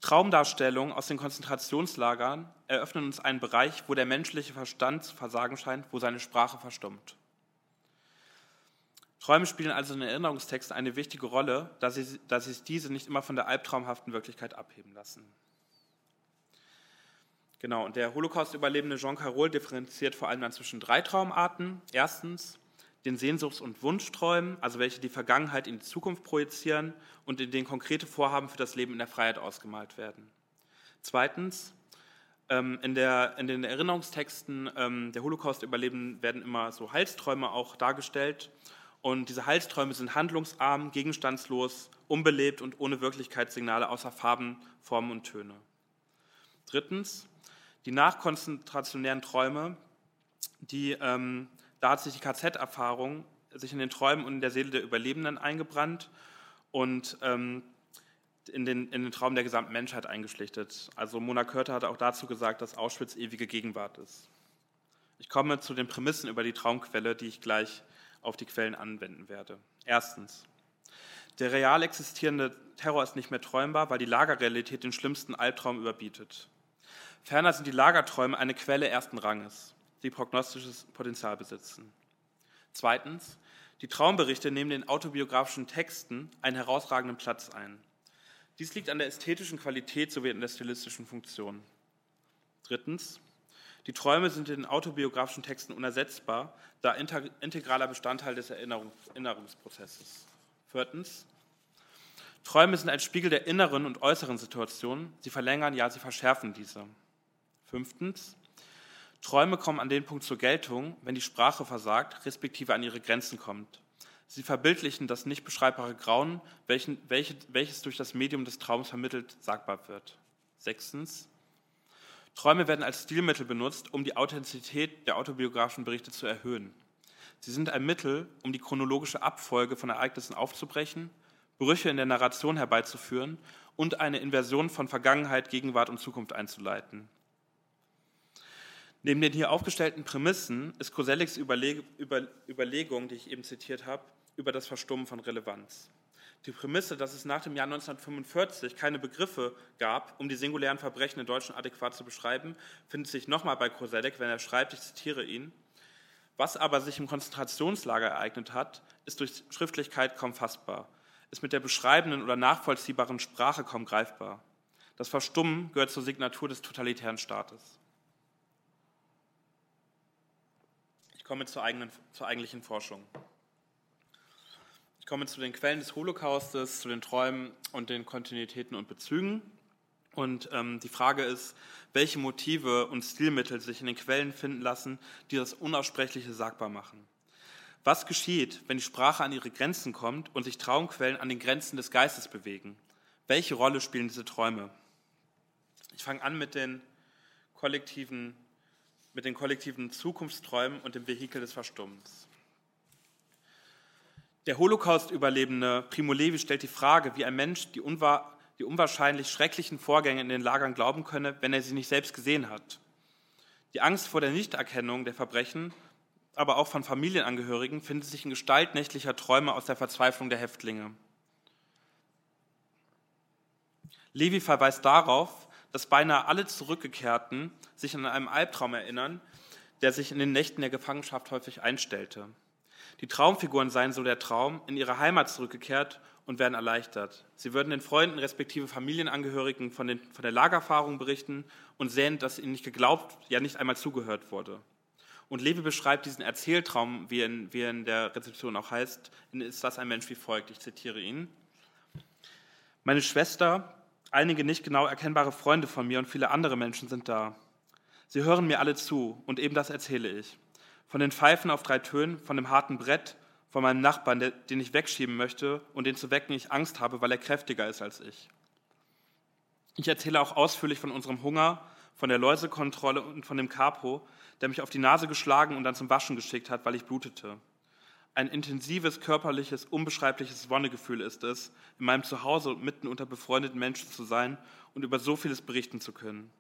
Traumdarstellungen aus den Konzentrationslagern eröffnen uns einen Bereich, wo der menschliche Verstand zu versagen scheint, wo seine Sprache verstummt. Träume spielen also in Erinnerungstexten eine wichtige Rolle, da, sie, da sich diese nicht immer von der albtraumhaften Wirklichkeit abheben lassen. Genau, und der Holocaust-Überlebende Jean Carroll differenziert vor allem dann zwischen drei Traumarten. Erstens den Sehnsuchts- und Wunschträumen, also welche die Vergangenheit in die Zukunft projizieren und in denen konkrete Vorhaben für das Leben in der Freiheit ausgemalt werden. Zweitens, ähm, in, der, in den Erinnerungstexten ähm, der Holocaust-Überlebenden werden immer so Halsträume auch dargestellt. Und diese Halsträume sind handlungsarm, gegenstandslos, unbelebt und ohne Wirklichkeitssignale außer Farben, Formen und Töne. Drittens, die nachkonzentrationären Träume, die ähm, da hat sich die KZ-Erfahrung sich in den Träumen und in der Seele der Überlebenden eingebrannt und ähm, in, den, in den Traum der gesamten Menschheit eingeschlichtet. Also Mona Körter hat auch dazu gesagt, dass Auschwitz ewige Gegenwart ist. Ich komme zu den Prämissen über die Traumquelle, die ich gleich auf die Quellen anwenden werde. Erstens. Der real existierende Terror ist nicht mehr träumbar, weil die Lagerrealität den schlimmsten Albtraum überbietet. Ferner sind die Lagerträume eine Quelle ersten Ranges die prognostisches Potenzial besitzen. Zweitens, die Traumberichte nehmen den autobiografischen Texten einen herausragenden Platz ein. Dies liegt an der ästhetischen Qualität sowie an der stilistischen Funktion. Drittens, die Träume sind in den autobiografischen Texten unersetzbar, da integraler Bestandteil des Erinnerungsprozesses. Viertens, Träume sind ein Spiegel der inneren und äußeren Situation. Sie verlängern, ja, sie verschärfen diese. Fünftens, Träume kommen an den Punkt zur Geltung, wenn die Sprache versagt, respektive an ihre Grenzen kommt. Sie verbildlichen das nicht beschreibbare Grauen, welchen, welche, welches durch das Medium des Traums vermittelt sagbar wird. Sechstens. Träume werden als Stilmittel benutzt, um die Authentizität der autobiografischen Berichte zu erhöhen. Sie sind ein Mittel, um die chronologische Abfolge von Ereignissen aufzubrechen, Brüche in der Narration herbeizuführen und eine Inversion von Vergangenheit, Gegenwart und Zukunft einzuleiten. Neben den hier aufgestellten Prämissen ist Kosellecks Überleg Über Überlegung, die ich eben zitiert habe, über das Verstummen von Relevanz. Die Prämisse, dass es nach dem Jahr 1945 keine Begriffe gab, um die singulären Verbrechen in Deutschland adäquat zu beschreiben, findet sich nochmal bei Koselleck, wenn er schreibt, ich zitiere ihn, was aber sich im Konzentrationslager ereignet hat, ist durch Schriftlichkeit kaum fassbar, ist mit der beschreibenden oder nachvollziehbaren Sprache kaum greifbar. Das Verstummen gehört zur Signatur des totalitären Staates. Ich komme zur, eigenen, zur eigentlichen Forschung. Ich komme zu den Quellen des Holocaustes, zu den Träumen und den Kontinuitäten und Bezügen. Und ähm, die Frage ist, welche Motive und Stilmittel sich in den Quellen finden lassen, die das Unaussprechliche sagbar machen. Was geschieht, wenn die Sprache an ihre Grenzen kommt und sich Traumquellen an den Grenzen des Geistes bewegen? Welche Rolle spielen diese Träume? Ich fange an mit den kollektiven mit den kollektiven Zukunftsträumen und dem Vehikel des Verstummens. Der Holocaust-Überlebende Primo Levi stellt die Frage, wie ein Mensch die, unwahr, die unwahrscheinlich schrecklichen Vorgänge in den Lagern glauben könne, wenn er sie nicht selbst gesehen hat. Die Angst vor der Nichterkennung der Verbrechen, aber auch von Familienangehörigen, findet sich in Gestalt nächtlicher Träume aus der Verzweiflung der Häftlinge. Levi verweist darauf, dass beinahe alle Zurückgekehrten sich an einem Albtraum erinnern, der sich in den Nächten der Gefangenschaft häufig einstellte. Die Traumfiguren seien so der Traum, in ihre Heimat zurückgekehrt und werden erleichtert. Sie würden den Freunden respektive Familienangehörigen von, den, von der Lagerfahrung berichten und sehen, dass ihnen nicht geglaubt, ja nicht einmal zugehört wurde. Und Levi beschreibt diesen Erzähltraum, wie in, wie in der Rezeption auch heißt, ist das ein Mensch wie folgt. Ich zitiere ihn. Meine Schwester, einige nicht genau erkennbare Freunde von mir und viele andere Menschen sind da. Sie hören mir alle zu und eben das erzähle ich. Von den Pfeifen auf drei Tönen, von dem harten Brett, von meinem Nachbarn, den ich wegschieben möchte und den zu wecken ich Angst habe, weil er kräftiger ist als ich. Ich erzähle auch ausführlich von unserem Hunger, von der Läusekontrolle und von dem Capo, der mich auf die Nase geschlagen und dann zum Waschen geschickt hat, weil ich blutete. Ein intensives, körperliches, unbeschreibliches Wonnegefühl ist es, in meinem Zuhause mitten unter befreundeten Menschen zu sein und über so vieles berichten zu können.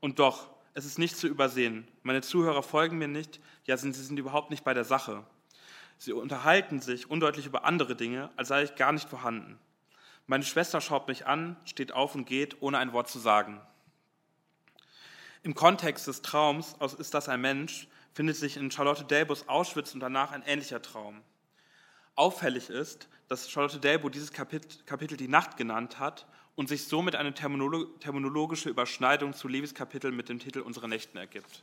Und doch, es ist nicht zu übersehen. Meine Zuhörer folgen mir nicht, ja, sie sind überhaupt nicht bei der Sache. Sie unterhalten sich undeutlich über andere Dinge, als sei ich gar nicht vorhanden. Meine Schwester schaut mich an, steht auf und geht, ohne ein Wort zu sagen. Im Kontext des Traums Ist das ein Mensch findet sich in Charlotte Delbos Auschwitz und danach ein ähnlicher Traum. Auffällig ist, dass Charlotte Delbo dieses Kapitel, die Nacht genannt hat und sich somit eine terminologische Überschneidung zu Levis Kapitel mit dem Titel Unsere Nächten ergibt.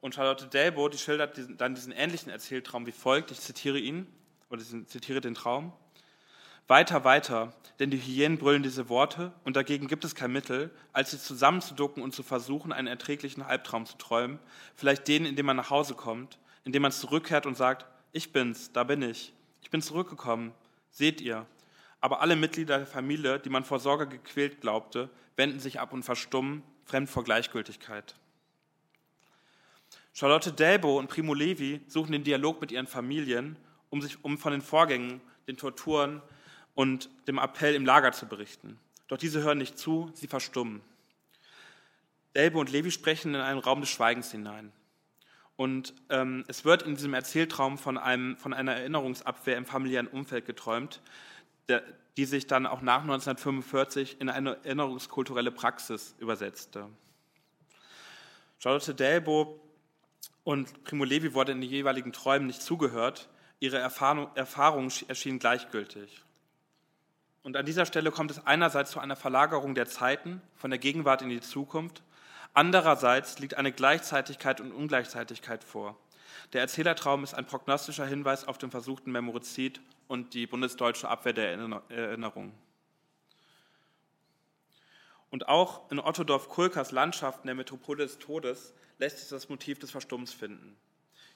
Und Charlotte Delbo, die schildert dann diesen ähnlichen Erzähltraum wie folgt, ich zitiere ihn, oder ich zitiere den Traum. Weiter, weiter, denn die Hyänen brüllen diese Worte und dagegen gibt es kein Mittel, als sich zusammenzuducken und zu versuchen, einen erträglichen Albtraum zu träumen, vielleicht den, in dem man nach Hause kommt, in dem man zurückkehrt und sagt, ich bin's, da bin ich, ich bin zurückgekommen, seht ihr. Aber alle Mitglieder der Familie, die man vor Sorge gequält glaubte, wenden sich ab und verstummen, fremd vor Gleichgültigkeit. Charlotte Delbo und Primo Levi suchen den Dialog mit ihren Familien, um sich um von den Vorgängen, den Torturen und dem Appell im Lager zu berichten. Doch diese hören nicht zu, sie verstummen. Delbo und Levi sprechen in einen Raum des Schweigens hinein. Und ähm, es wird in diesem Erzähltraum von, einem, von einer Erinnerungsabwehr im familiären Umfeld geträumt, der, die sich dann auch nach 1945 in eine erinnerungskulturelle Praxis übersetzte. Charlotte Delbo und Primo Levi wurde in den jeweiligen Träumen nicht zugehört. Ihre Erfahrung, Erfahrungen erschienen gleichgültig. Und an dieser Stelle kommt es einerseits zu einer Verlagerung der Zeiten von der Gegenwart in die Zukunft, andererseits liegt eine Gleichzeitigkeit und Ungleichzeitigkeit vor. Der Erzählertraum ist ein prognostischer Hinweis auf den versuchten Memorizid und die bundesdeutsche Abwehr der Erinnerung. Und auch in Otto Dorf Kulkers Landschaften der Metropole des Todes lässt sich das Motiv des Verstummens finden.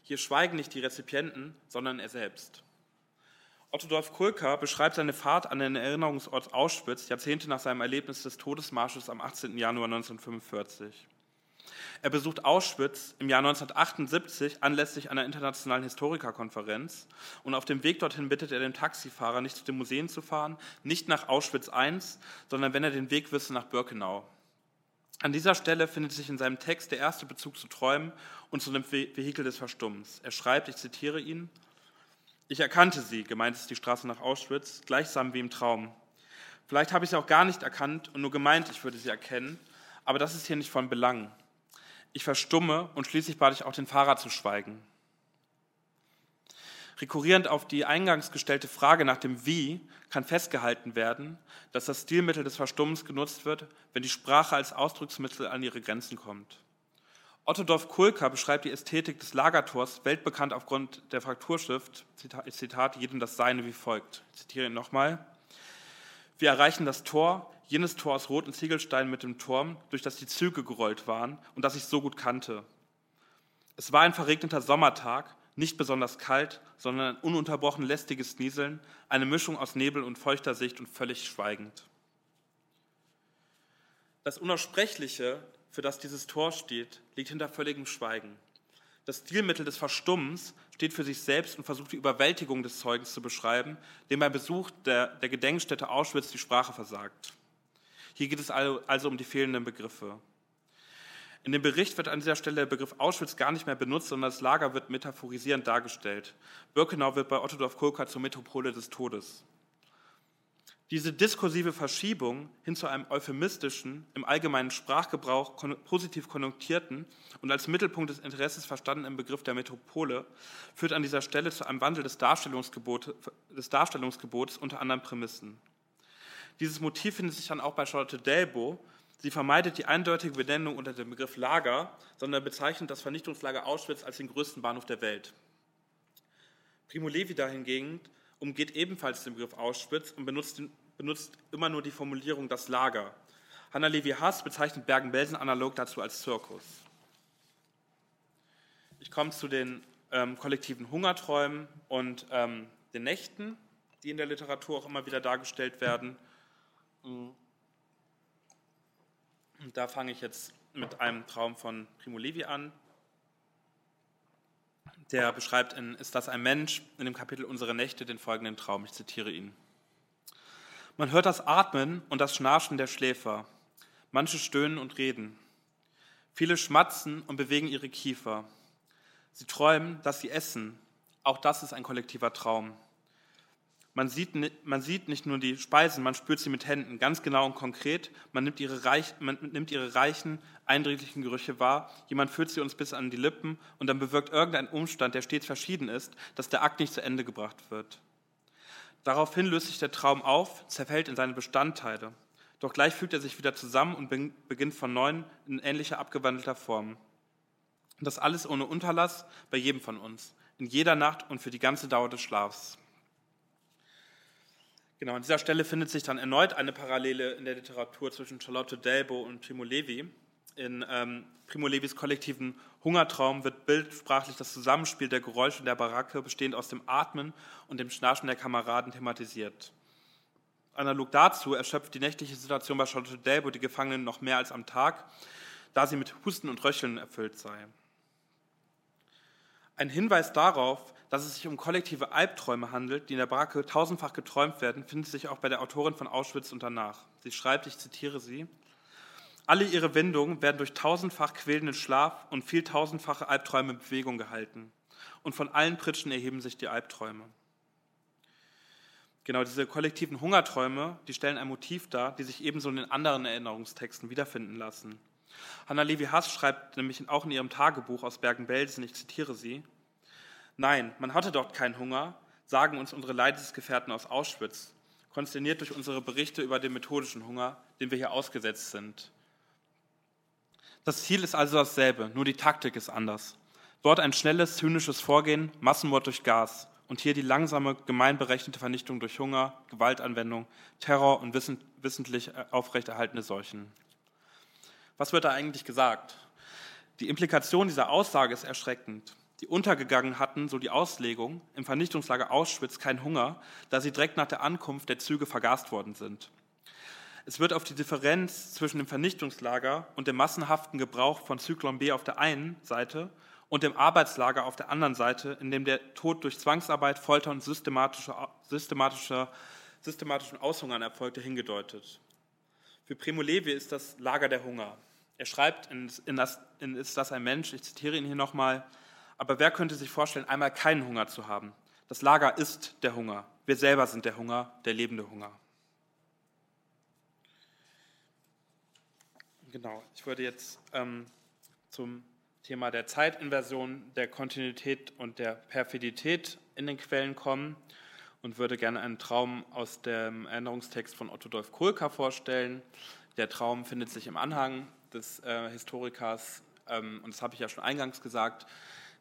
Hier schweigen nicht die Rezipienten, sondern er selbst. Otto Dolf Kulka beschreibt seine Fahrt an den Erinnerungsort Auschwitz Jahrzehnte nach seinem Erlebnis des Todesmarsches am 18. Januar 1945. Er besucht Auschwitz im Jahr 1978 anlässlich einer internationalen Historikerkonferenz und auf dem Weg dorthin bittet er den Taxifahrer, nicht zu den Museen zu fahren, nicht nach Auschwitz I, sondern wenn er den Weg wisse, nach Birkenau. An dieser Stelle findet sich in seinem Text der erste Bezug zu Träumen und zu dem Vehikel des Verstummens. Er schreibt, ich zitiere ihn, ich erkannte sie, gemeint ist die Straße nach Auschwitz, gleichsam wie im Traum. Vielleicht habe ich sie auch gar nicht erkannt und nur gemeint, ich würde sie erkennen, aber das ist hier nicht von Belang. Ich verstumme und schließlich bat ich auch den Fahrer zu schweigen. Rekurrierend auf die eingangs gestellte Frage nach dem Wie kann festgehalten werden, dass das Stilmittel des Verstummens genutzt wird, wenn die Sprache als Ausdrucksmittel an ihre Grenzen kommt. Otto Dorf Kulka beschreibt die Ästhetik des Lagertors, weltbekannt aufgrund der Frakturschrift, Zitat, Zitat jedem das Seine wie folgt. Ich zitiere ihn nochmal. Wir erreichen das Tor, jenes Tor aus roten Ziegelsteinen mit dem Turm, durch das die Züge gerollt waren und das ich so gut kannte. Es war ein verregneter Sommertag, nicht besonders kalt, sondern ein ununterbrochen lästiges Nieseln, eine Mischung aus Nebel und feuchter Sicht und völlig schweigend. Das Unaussprechliche, für das dieses Tor steht, liegt hinter völligem Schweigen. Das Stilmittel des Verstummens steht für sich selbst und versucht die Überwältigung des Zeugens zu beschreiben, dem beim Besuch der, der Gedenkstätte Auschwitz die Sprache versagt. Hier geht es also um die fehlenden Begriffe. In dem Bericht wird an dieser Stelle der Begriff Auschwitz gar nicht mehr benutzt, sondern das Lager wird metaphorisierend dargestellt. Birkenau wird bei Ottodorf Kulka zur Metropole des Todes. Diese diskursive Verschiebung hin zu einem euphemistischen, im allgemeinen Sprachgebrauch positiv konnontierten und als Mittelpunkt des Interesses verstandenen Begriff der Metropole führt an dieser Stelle zu einem Wandel des, Darstellungsgebot, des Darstellungsgebots unter anderen Prämissen. Dieses Motiv findet sich dann auch bei Charlotte Delbo, Sie vermeidet die eindeutige Benennung unter dem Begriff Lager, sondern bezeichnet das Vernichtungslager Auschwitz als den größten Bahnhof der Welt. Primo Levi dahingegen umgeht ebenfalls den Begriff Auschwitz und benutzt benutzt immer nur die Formulierung das Lager. Hanna Levi Haas bezeichnet Bergen-Belsen analog dazu als Zirkus. Ich komme zu den ähm, kollektiven Hungerträumen und ähm, den Nächten, die in der Literatur auch immer wieder dargestellt werden. Und da fange ich jetzt mit einem Traum von Primo Levi an. Der beschreibt in Ist das ein Mensch in dem Kapitel Unsere Nächte den folgenden Traum. Ich zitiere ihn. Man hört das Atmen und das Schnarchen der Schläfer. Manche stöhnen und reden. Viele schmatzen und bewegen ihre Kiefer. Sie träumen, dass sie essen. Auch das ist ein kollektiver Traum. Man sieht, man sieht nicht nur die Speisen, man spürt sie mit Händen, ganz genau und konkret. Man nimmt, ihre reich, man nimmt ihre reichen, eindringlichen Gerüche wahr. Jemand führt sie uns bis an die Lippen und dann bewirkt irgendein Umstand, der stets verschieden ist, dass der Akt nicht zu Ende gebracht wird. Daraufhin löst sich der Traum auf, zerfällt in seine Bestandteile. Doch gleich fügt er sich wieder zusammen und beginnt von neuem in ähnlicher abgewandelter Form. Das alles ohne Unterlass bei jedem von uns, in jeder Nacht und für die ganze Dauer des Schlafs. Genau, an dieser Stelle findet sich dann erneut eine Parallele in der Literatur zwischen Charlotte Delbo und Primo Levi. In ähm, Primo Levis kollektiven Hungertraum wird bildsprachlich das Zusammenspiel der Geräusche der Baracke, bestehend aus dem Atmen und dem Schnarchen der Kameraden, thematisiert. Analog dazu erschöpft die nächtliche Situation bei Charlotte Delbo die Gefangenen noch mehr als am Tag, da sie mit Husten und Röcheln erfüllt sei. Ein Hinweis darauf, dass es sich um kollektive Albträume handelt, die in der Baracke tausendfach geträumt werden, findet sich auch bei der Autorin von Auschwitz und danach. Sie schreibt, ich zitiere sie, alle ihre Wendungen werden durch tausendfach quälenden Schlaf und vieltausendfache Albträume in Bewegung gehalten. Und von allen Pritschen erheben sich die Albträume. Genau, diese kollektiven Hungerträume, die stellen ein Motiv dar, die sich ebenso in den anderen Erinnerungstexten wiederfinden lassen. Hanna Levi Hass schreibt nämlich auch in ihrem Tagebuch aus Bergen-Belsen, ich zitiere sie, Nein, man hatte dort keinen Hunger, sagen uns unsere Leidensgefährten aus Auschwitz, konsterniert durch unsere Berichte über den methodischen Hunger, dem wir hier ausgesetzt sind. Das Ziel ist also dasselbe, nur die Taktik ist anders. Dort ein schnelles, zynisches Vorgehen, Massenmord durch Gas und hier die langsame, gemeinberechnete Vernichtung durch Hunger, Gewaltanwendung, Terror und wissentlich aufrechterhaltene Seuchen. Was wird da eigentlich gesagt? Die Implikation dieser Aussage ist erschreckend. Die untergegangen hatten, so die Auslegung, im Vernichtungslager Auschwitz keinen Hunger, da sie direkt nach der Ankunft der Züge vergast worden sind. Es wird auf die Differenz zwischen dem Vernichtungslager und dem massenhaften Gebrauch von Zyklon B auf der einen Seite und dem Arbeitslager auf der anderen Seite, in dem der Tod durch Zwangsarbeit, Folter und systematischer, systematischer, systematischen Aushungern erfolgte, hingedeutet. Für Primo Levi ist das Lager der Hunger. Er schreibt in, in, das, in Ist das ein Mensch, ich zitiere ihn hier nochmal, aber wer könnte sich vorstellen, einmal keinen Hunger zu haben? Das Lager ist der Hunger. Wir selber sind der Hunger, der lebende Hunger. Genau, ich würde jetzt ähm, zum Thema der Zeitinversion, der Kontinuität und der Perfidität in den Quellen kommen und würde gerne einen Traum aus dem Erinnerungstext von Otto Dolf Kohlka vorstellen. Der Traum findet sich im Anhang des äh, Historikers, ähm, und das habe ich ja schon eingangs gesagt,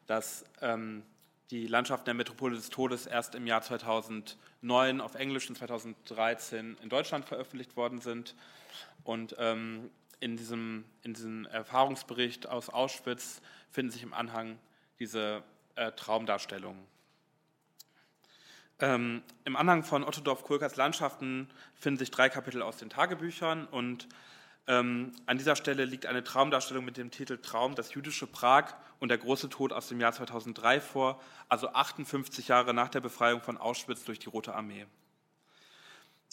dass ähm, die Landschaften der Metropole des Todes erst im Jahr 2009 auf Englisch und 2013 in Deutschland veröffentlicht worden sind. Und ähm, in, diesem, in diesem Erfahrungsbericht aus Auschwitz finden sich im Anhang diese äh, Traumdarstellungen. Ähm, Im Anhang von Otto Dorf-Kulkers Landschaften finden sich drei Kapitel aus den Tagebüchern und ähm, an dieser Stelle liegt eine Traumdarstellung mit dem Titel Traum, das jüdische Prag und der große Tod aus dem Jahr 2003 vor, also 58 Jahre nach der Befreiung von Auschwitz durch die Rote Armee.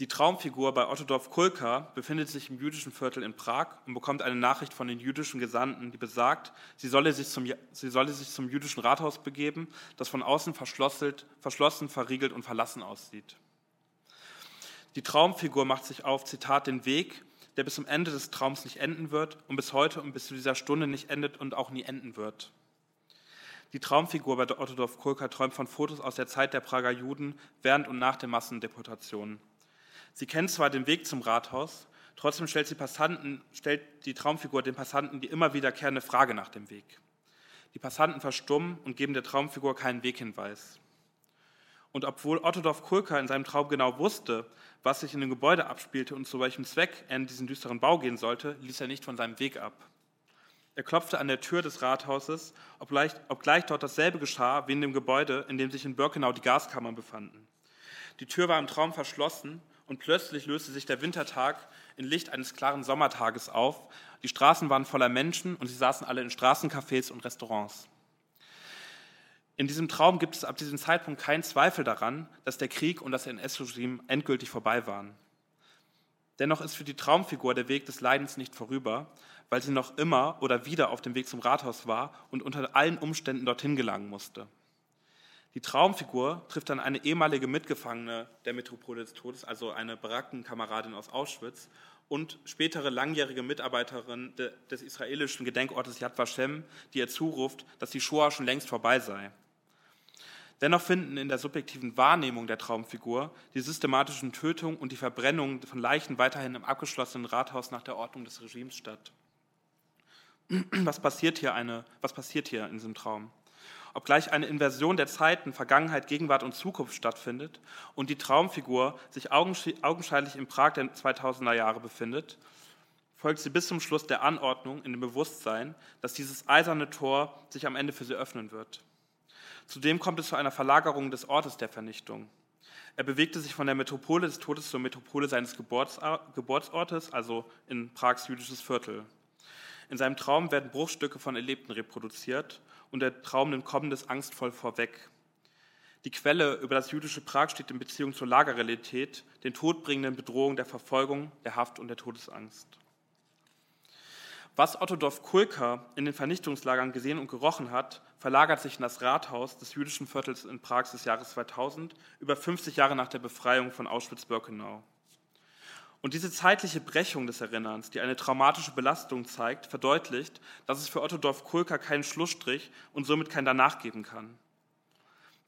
Die Traumfigur bei Ottodorf Kulka befindet sich im jüdischen Viertel in Prag und bekommt eine Nachricht von den jüdischen Gesandten, die besagt, sie solle sich zum, sie solle sich zum jüdischen Rathaus begeben, das von außen verschlossen, verriegelt und verlassen aussieht. Die Traumfigur macht sich auf, Zitat, den Weg, der bis zum Ende des Traums nicht enden wird und bis heute und bis zu dieser Stunde nicht endet und auch nie enden wird. Die Traumfigur bei Ottodorf Kulka träumt von Fotos aus der Zeit der Prager Juden während und nach der Massendeportationen. Sie kennt zwar den Weg zum Rathaus, trotzdem stellt, stellt die Traumfigur den Passanten die immer wiederkehrende Frage nach dem Weg. Die Passanten verstummen und geben der Traumfigur keinen Weghinweis. Und obwohl Ottodorf Kulka in seinem Traum genau wusste, was sich in dem Gebäude abspielte und zu welchem Zweck er in diesen düsteren Bau gehen sollte, ließ er nicht von seinem Weg ab. Er klopfte an der Tür des Rathauses, obgleich, obgleich dort dasselbe geschah wie in dem Gebäude, in dem sich in Birkenau die Gaskammern befanden. Die Tür war im Traum verschlossen und plötzlich löste sich der Wintertag in Licht eines klaren Sommertages auf. Die Straßen waren voller Menschen und sie saßen alle in Straßencafés und Restaurants. In diesem Traum gibt es ab diesem Zeitpunkt keinen Zweifel daran, dass der Krieg und das NS-Regime endgültig vorbei waren. Dennoch ist für die Traumfigur der Weg des Leidens nicht vorüber, weil sie noch immer oder wieder auf dem Weg zum Rathaus war und unter allen Umständen dorthin gelangen musste. Die Traumfigur trifft dann eine ehemalige Mitgefangene der Metropole des Todes, also eine Barackenkameradin aus Auschwitz und spätere langjährige Mitarbeiterin des israelischen Gedenkortes Yad Vashem, die ihr zuruft, dass die Shoah schon längst vorbei sei. Dennoch finden in der subjektiven Wahrnehmung der Traumfigur die systematischen Tötungen und die Verbrennung von Leichen weiterhin im abgeschlossenen Rathaus nach der Ordnung des Regimes statt. [CLEARS THROAT] Was passiert hier, eine, was passiert hier in diesem Traum? Obgleich eine Inversion der Zeiten, Vergangenheit, Gegenwart und Zukunft stattfindet und die Traumfigur sich augenscheinlich in Prag der 2000er Jahre befindet, folgt sie bis zum Schluss der Anordnung in dem Bewusstsein, dass dieses eiserne Tor sich am Ende für sie öffnen wird. Zudem kommt es zu einer Verlagerung des Ortes der Vernichtung. Er bewegte sich von der Metropole des Todes zur Metropole seines Geburtsortes, also in Prags jüdisches Viertel. In seinem Traum werden Bruchstücke von Erlebten reproduziert und der Traum nimmt Kommendes angstvoll vorweg. Die Quelle über das jüdische Prag steht in Beziehung zur Lagerrealität, den todbringenden Bedrohungen der Verfolgung, der Haft und der Todesangst. Was Otto Dorf Kulka in den Vernichtungslagern gesehen und gerochen hat, verlagert sich in das Rathaus des jüdischen Viertels in Prag des Jahres 2000, über 50 Jahre nach der Befreiung von Auschwitz-Birkenau. Und diese zeitliche Brechung des Erinnerns, die eine traumatische Belastung zeigt, verdeutlicht, dass es für Otto Dorf Kulka keinen Schlussstrich und somit kein Danach geben kann.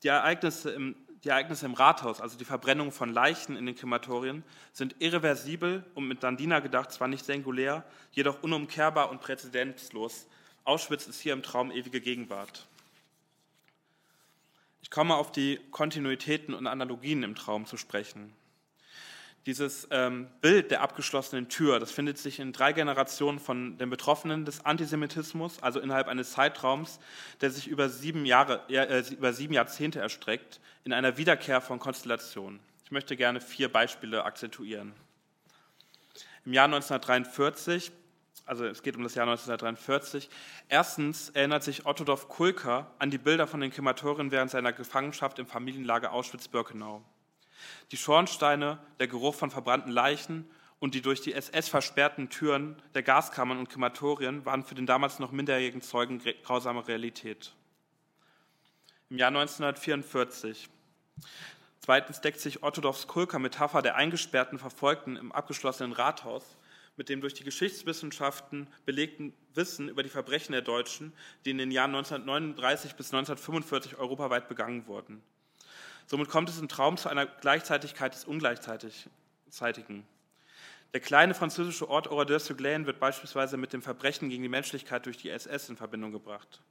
Die Ereignisse, im, die Ereignisse im Rathaus, also die Verbrennung von Leichen in den Krematorien, sind irreversibel und mit Dandina gedacht zwar nicht singulär, jedoch unumkehrbar und präzedenzlos. Auschwitz ist hier im Traum ewige Gegenwart. Ich komme auf die Kontinuitäten und Analogien im Traum zu sprechen. Dieses ähm, Bild der abgeschlossenen Tür, das findet sich in drei Generationen von den Betroffenen des Antisemitismus, also innerhalb eines Zeitraums, der sich über sieben, Jahre, äh, über sieben Jahrzehnte erstreckt, in einer Wiederkehr von Konstellationen. Ich möchte gerne vier Beispiele akzentuieren. Im Jahr 1943, also es geht um das Jahr 1943, erstens erinnert sich Otto Dorf Kulka an die Bilder von den Krematorien während seiner Gefangenschaft im Familienlager Auschwitz-Birkenau. Die Schornsteine, der Geruch von verbrannten Leichen und die durch die SS versperrten Türen der Gaskammern und Krematorien waren für den damals noch minderjährigen Zeugen grausame Realität. Im Jahr 1944. Zweitens deckt sich Ottodorfs Kulker Metapher der eingesperrten Verfolgten im abgeschlossenen Rathaus mit dem durch die Geschichtswissenschaften belegten Wissen über die Verbrechen der Deutschen, die in den Jahren 1939 bis 1945 europaweit begangen wurden. Somit kommt es im Traum zu einer Gleichzeitigkeit des Ungleichzeitigen. Der kleine französische Ort Oradour-sur-Glane wird beispielsweise mit dem Verbrechen gegen die Menschlichkeit durch die SS in Verbindung gebracht.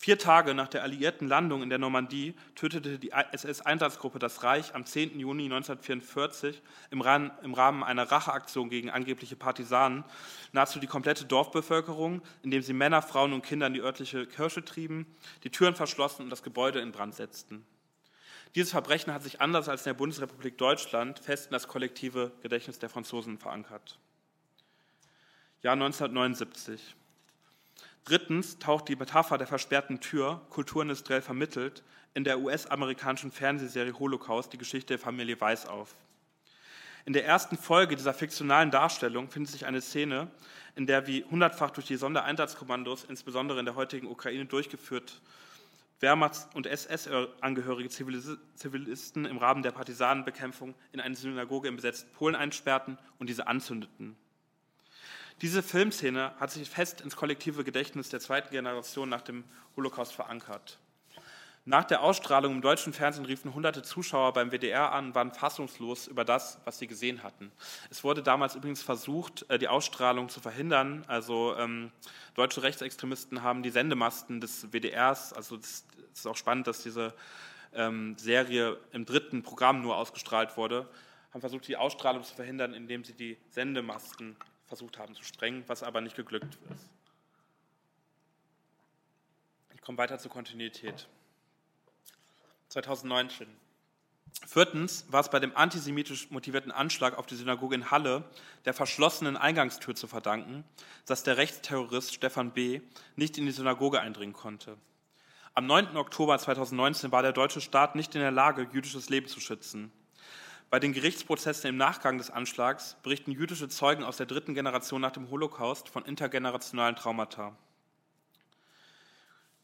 Vier Tage nach der alliierten Landung in der Normandie tötete die SS-Einsatzgruppe das Reich am 10. Juni 1944 im Rahmen einer Racheaktion gegen angebliche Partisanen nahezu die komplette Dorfbevölkerung, indem sie Männer, Frauen und Kinder in die örtliche Kirche trieben, die Türen verschlossen und das Gebäude in Brand setzten. Dieses Verbrechen hat sich anders als in der Bundesrepublik Deutschland fest in das kollektive Gedächtnis der Franzosen verankert. Jahr 1979. Drittens taucht die Metapher der versperrten Tür, kulturindustriell vermittelt, in der US-amerikanischen Fernsehserie Holocaust, die Geschichte der Familie Weiß auf. In der ersten Folge dieser fiktionalen Darstellung findet sich eine Szene, in der wie hundertfach durch die Sondereinsatzkommandos, insbesondere in der heutigen Ukraine, durchgeführt Wehrmachts- und SS-Angehörige Zivilisten im Rahmen der Partisanenbekämpfung in eine Synagoge im besetzten Polen einsperrten und diese anzündeten. Diese Filmszene hat sich fest ins kollektive Gedächtnis der zweiten Generation nach dem Holocaust verankert. Nach der Ausstrahlung im deutschen Fernsehen riefen hunderte Zuschauer beim WDR an, waren fassungslos über das, was sie gesehen hatten. Es wurde damals übrigens versucht, äh, die Ausstrahlung zu verhindern. Also ähm, deutsche Rechtsextremisten haben die Sendemasten des WDRs, also es ist auch spannend, dass diese ähm, Serie im dritten Programm nur ausgestrahlt wurde, haben versucht, die Ausstrahlung zu verhindern, indem sie die Sendemasten versucht haben zu sprengen, was aber nicht geglückt ist. Ich komme weiter zur Kontinuität. 2019. Viertens war es bei dem antisemitisch motivierten Anschlag auf die Synagoge in Halle der verschlossenen Eingangstür zu verdanken, dass der Rechtsterrorist Stefan B. nicht in die Synagoge eindringen konnte. Am 9. Oktober 2019 war der deutsche Staat nicht in der Lage, jüdisches Leben zu schützen. Bei den Gerichtsprozessen im Nachgang des Anschlags berichten jüdische Zeugen aus der dritten Generation nach dem Holocaust von intergenerationalen Traumata.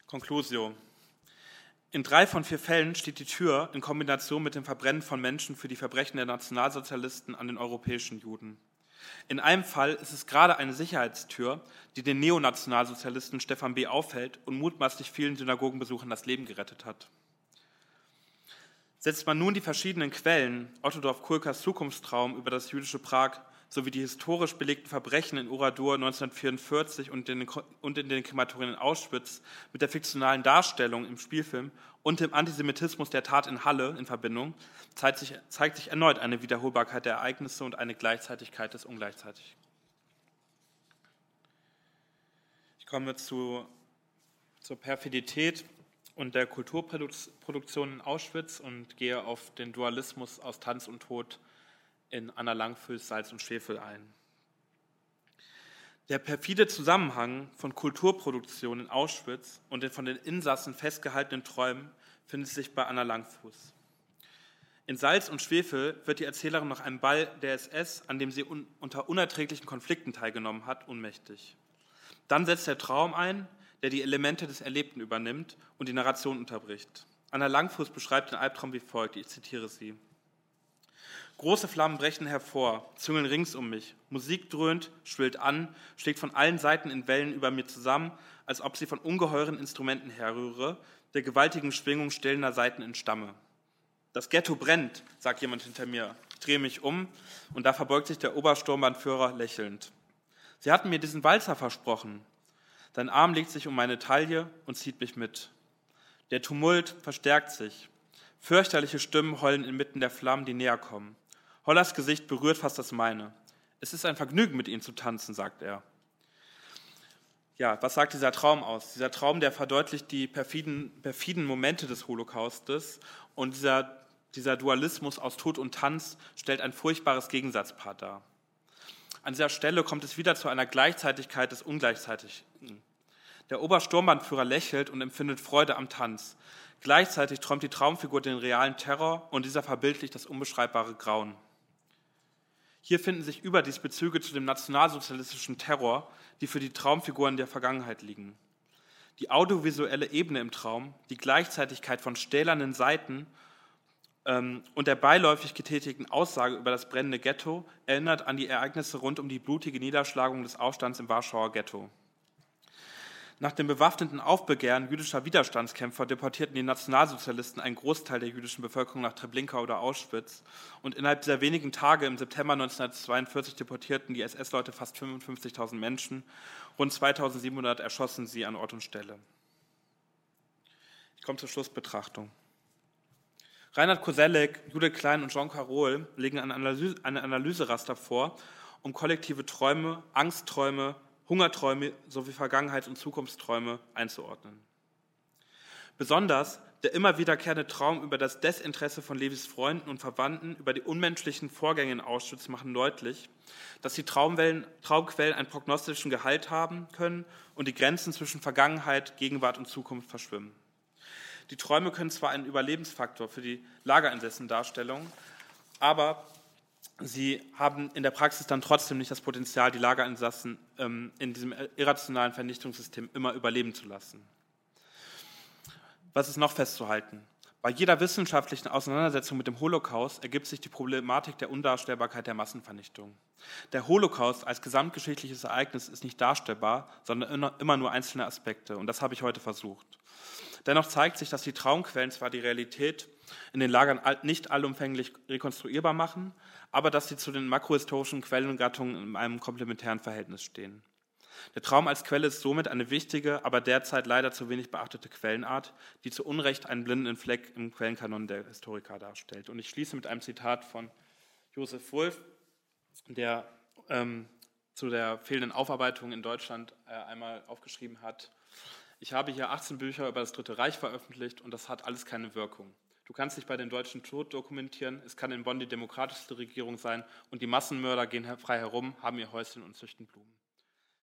Conclusio. In drei von vier Fällen steht die Tür in Kombination mit dem Verbrennen von Menschen für die Verbrechen der Nationalsozialisten an den europäischen Juden. In einem Fall ist es gerade eine Sicherheitstür, die den Neonationalsozialisten Stefan B. aufhält und mutmaßlich vielen Synagogenbesuchern das Leben gerettet hat. Setzt man nun die verschiedenen Quellen, Otto Dorf-Kulkas Zukunftstraum über das jüdische Prag sowie die historisch belegten Verbrechen in Uradur 1944 und in, den, und in den Krematorien in Auschwitz mit der fiktionalen Darstellung im Spielfilm und dem Antisemitismus der Tat in Halle in Verbindung, zeigt sich, zeigt sich erneut eine Wiederholbarkeit der Ereignisse und eine Gleichzeitigkeit des Ungleichzeitig. Ich komme zu, zur Perfidität und der Kulturproduktion in Auschwitz und gehe auf den Dualismus aus Tanz und Tod in Anna Langfüß Salz und Schwefel ein. Der perfide Zusammenhang von Kulturproduktion in Auschwitz und den von den Insassen festgehaltenen Träumen findet sich bei Anna Langfuß. In Salz und Schwefel wird die Erzählerin nach einem Ball der SS, an dem sie un unter unerträglichen Konflikten teilgenommen hat, ohnmächtig. Dann setzt der Traum ein, der die Elemente des Erlebten übernimmt und die Narration unterbricht. Anna Langfuß beschreibt den Albtraum wie folgt, ich zitiere sie. Große Flammen brechen hervor, züngeln rings um mich. Musik dröhnt, schwillt an, schlägt von allen Seiten in Wellen über mir zusammen, als ob sie von ungeheuren Instrumenten herrühre, der gewaltigen Schwingung stillender Seiten entstamme. Das Ghetto brennt, sagt jemand hinter mir. Ich drehe mich um und da verbeugt sich der Obersturmbannführer lächelnd. Sie hatten mir diesen Walzer versprochen. Dein Arm legt sich um meine Taille und zieht mich mit. Der Tumult verstärkt sich. Fürchterliche Stimmen heulen inmitten der Flammen, die näher kommen. Hollers Gesicht berührt fast das meine. Es ist ein Vergnügen, mit ihnen zu tanzen, sagt er. Ja, was sagt dieser Traum aus? Dieser Traum, der verdeutlicht die perfiden, perfiden Momente des Holocaustes und dieser, dieser Dualismus aus Tod und Tanz stellt ein furchtbares Gegensatzpaar dar. An dieser Stelle kommt es wieder zu einer Gleichzeitigkeit des Ungleichzeitigen. Der Obersturmbannführer lächelt und empfindet Freude am Tanz. Gleichzeitig träumt die Traumfigur den realen Terror und dieser verbildlicht das unbeschreibbare Grauen. Hier finden sich überdies Bezüge zu dem nationalsozialistischen Terror, die für die Traumfiguren der Vergangenheit liegen. Die audiovisuelle Ebene im Traum, die Gleichzeitigkeit von stählernen Seiten ähm, und der beiläufig getätigten Aussage über das brennende Ghetto erinnert an die Ereignisse rund um die blutige Niederschlagung des Aufstands im Warschauer Ghetto. Nach dem bewaffneten Aufbegehren jüdischer Widerstandskämpfer deportierten die Nationalsozialisten einen Großteil der jüdischen Bevölkerung nach Treblinka oder Auschwitz. Und innerhalb dieser wenigen Tage im September 1942 deportierten die SS-Leute fast 55.000 Menschen. Rund 2.700 erschossen sie an Ort und Stelle. Ich komme zur Schlussbetrachtung. Reinhard Koselleck, Judith Klein und Jean Carol legen eine Analyseraster vor, um kollektive Träume, Angstträume, Hungerträume sowie Vergangenheits- und Zukunftsträume einzuordnen. Besonders der immer wiederkehrende Traum über das Desinteresse von Levis Freunden und Verwandten über die unmenschlichen Vorgänge in Auschwitz machen deutlich, dass die Traumquellen einen prognostischen Gehalt haben können und die Grenzen zwischen Vergangenheit, Gegenwart und Zukunft verschwimmen. Die Träume können zwar einen Überlebensfaktor für die Lagerinsessen darstellen, aber sie haben in der Praxis dann trotzdem nicht das Potenzial, die Lagerinsassen ähm, in diesem irrationalen Vernichtungssystem immer überleben zu lassen. Was ist noch festzuhalten? Bei jeder wissenschaftlichen Auseinandersetzung mit dem Holocaust ergibt sich die Problematik der Undarstellbarkeit der Massenvernichtung. Der Holocaust als gesamtgeschichtliches Ereignis ist nicht darstellbar, sondern immer nur einzelne Aspekte. Und das habe ich heute versucht. Dennoch zeigt sich, dass die Traumquellen zwar die Realität in den Lagern nicht allumfänglich rekonstruierbar machen, aber dass sie zu den makrohistorischen Quellengattungen in einem komplementären Verhältnis stehen. Der Traum als Quelle ist somit eine wichtige, aber derzeit leider zu wenig beachtete Quellenart, die zu Unrecht einen blinden Fleck im Quellenkanon der Historiker darstellt. Und ich schließe mit einem Zitat von Josef Wolf, der ähm, zu der fehlenden Aufarbeitung in Deutschland äh, einmal aufgeschrieben hat. Ich habe hier 18 Bücher über das Dritte Reich veröffentlicht und das hat alles keine Wirkung. Du kannst dich bei den Deutschen tot dokumentieren, es kann in Bonn die demokratischste Regierung sein und die Massenmörder gehen frei herum, haben ihr Häuschen und züchten Blumen.